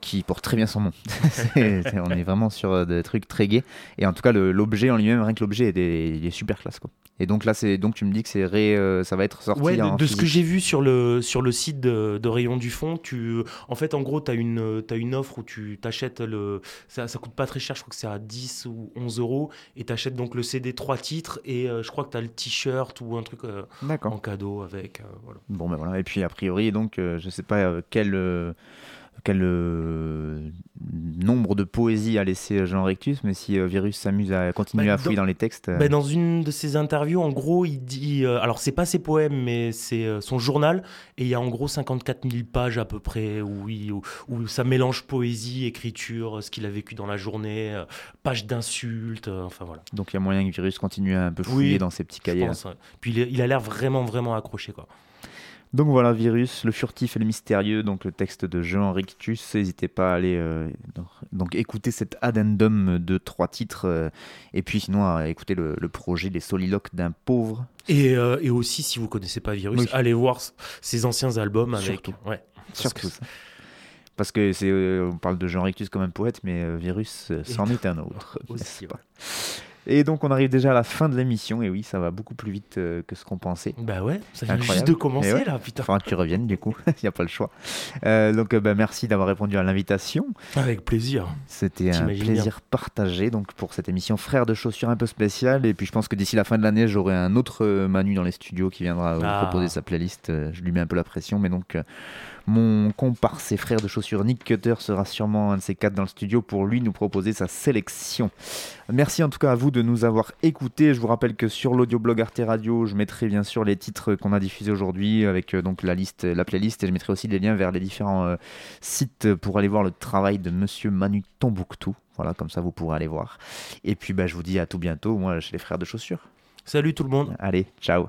Qui porte très bien son nom. (laughs) C'est- c'est- on est vraiment sur euh, des trucs très gays. Et en tout cas, le- l'objet en lui-même, rien que l'objet, est, des- il est super classe. Quoi. Et donc là, c'est donc tu me dis que c'est ré- euh, ça va être sorti Ouais, de, en de ce que j'ai vu sur le, sur le site de, de Rayon du Fond, tu, en fait, en gros, tu as une, une offre où tu t'achètes le. Ça, ça coûte pas très cher, je crois que c'est à 10 ou 11 euros. Et tu achètes donc le CD 3 titres et euh, je crois que tu as le t-shirt ou un truc euh, en cadeau avec. voilà. Bon, ben voilà. Et puis, a priori, donc, je sais pas quel, quel euh, nombre de poésie a laissé Jean Rectus, mais si euh, Virus s'amuse à continuer Bah, à fouiller dans- dans les textes. euh, Bah, dans une de ses interviews, en gros, il dit. alors, c'est pas ses poèmes, mais c'est son journal. Et il y a en gros 54 000 pages à peu près où, il- où, où ça mélange poésie, écriture, ce qu'il a vécu dans la journée, pages d'insultes, enfin voilà. Donc il y a moyen que Virus continue à un peu fouiller dans ses petits je cahiers. pense, ouais. Puis il, il a l'air vraiment, vraiment accroché, quoi. Donc voilà, Virus, le furtif et le mystérieux, donc le texte de Jean Rictus. N'hésitez pas à aller euh, donc, écouter cet addendum de trois titres, euh, et puis sinon à écouter le, le projet des soliloques d'un pauvre. Et, euh, et aussi, si vous connaissez pas Virus, Oui. allez voir ses anciens albums avec. Surtout. Ouais. Parce Surtout que. Parce que c'est, on parle de Jean Rictus comme un poète, mais Virus, c'en est un autre. (laughs) Aussi, Et donc on arrive déjà à la fin de l'émission, et oui, ça va beaucoup plus vite euh, que ce qu'on pensait. Bah ouais, ça vient juste de commencer ouais, là, putain. Faudra que tu reviennes du coup, (laughs) il n'y a pas le choix. Euh, donc euh, bah, merci d'avoir répondu à l'invitation. Avec plaisir. C'était un plaisir partagé donc pour cette émission Frères de chaussures un peu spéciale. Et puis je pense que d'ici la fin de l'année, j'aurai un autre Manu dans les studios qui viendra Ah. proposer sa playlist. Je lui mets un peu la pression, mais donc mon comparse et frère de chaussures Nick Cutter sera sûrement un de ces quatre dans le studio pour lui nous proposer sa sélection. Merci en tout cas à vous de nous avoir écoutés. Je vous rappelle que sur l'audioblog Arte Radio, je mettrai bien sûr les titres qu'on a diffusés aujourd'hui avec euh, donc la liste, la playlist et je mettrai aussi les liens vers les différents euh, sites pour aller voir le travail de Monsieur Manu Tombouctou. Voilà, comme ça vous pourrez aller voir. Et puis bah, je vous dis à tout bientôt, moi chez les frères de chaussures. Salut tout le monde. Allez, ciao.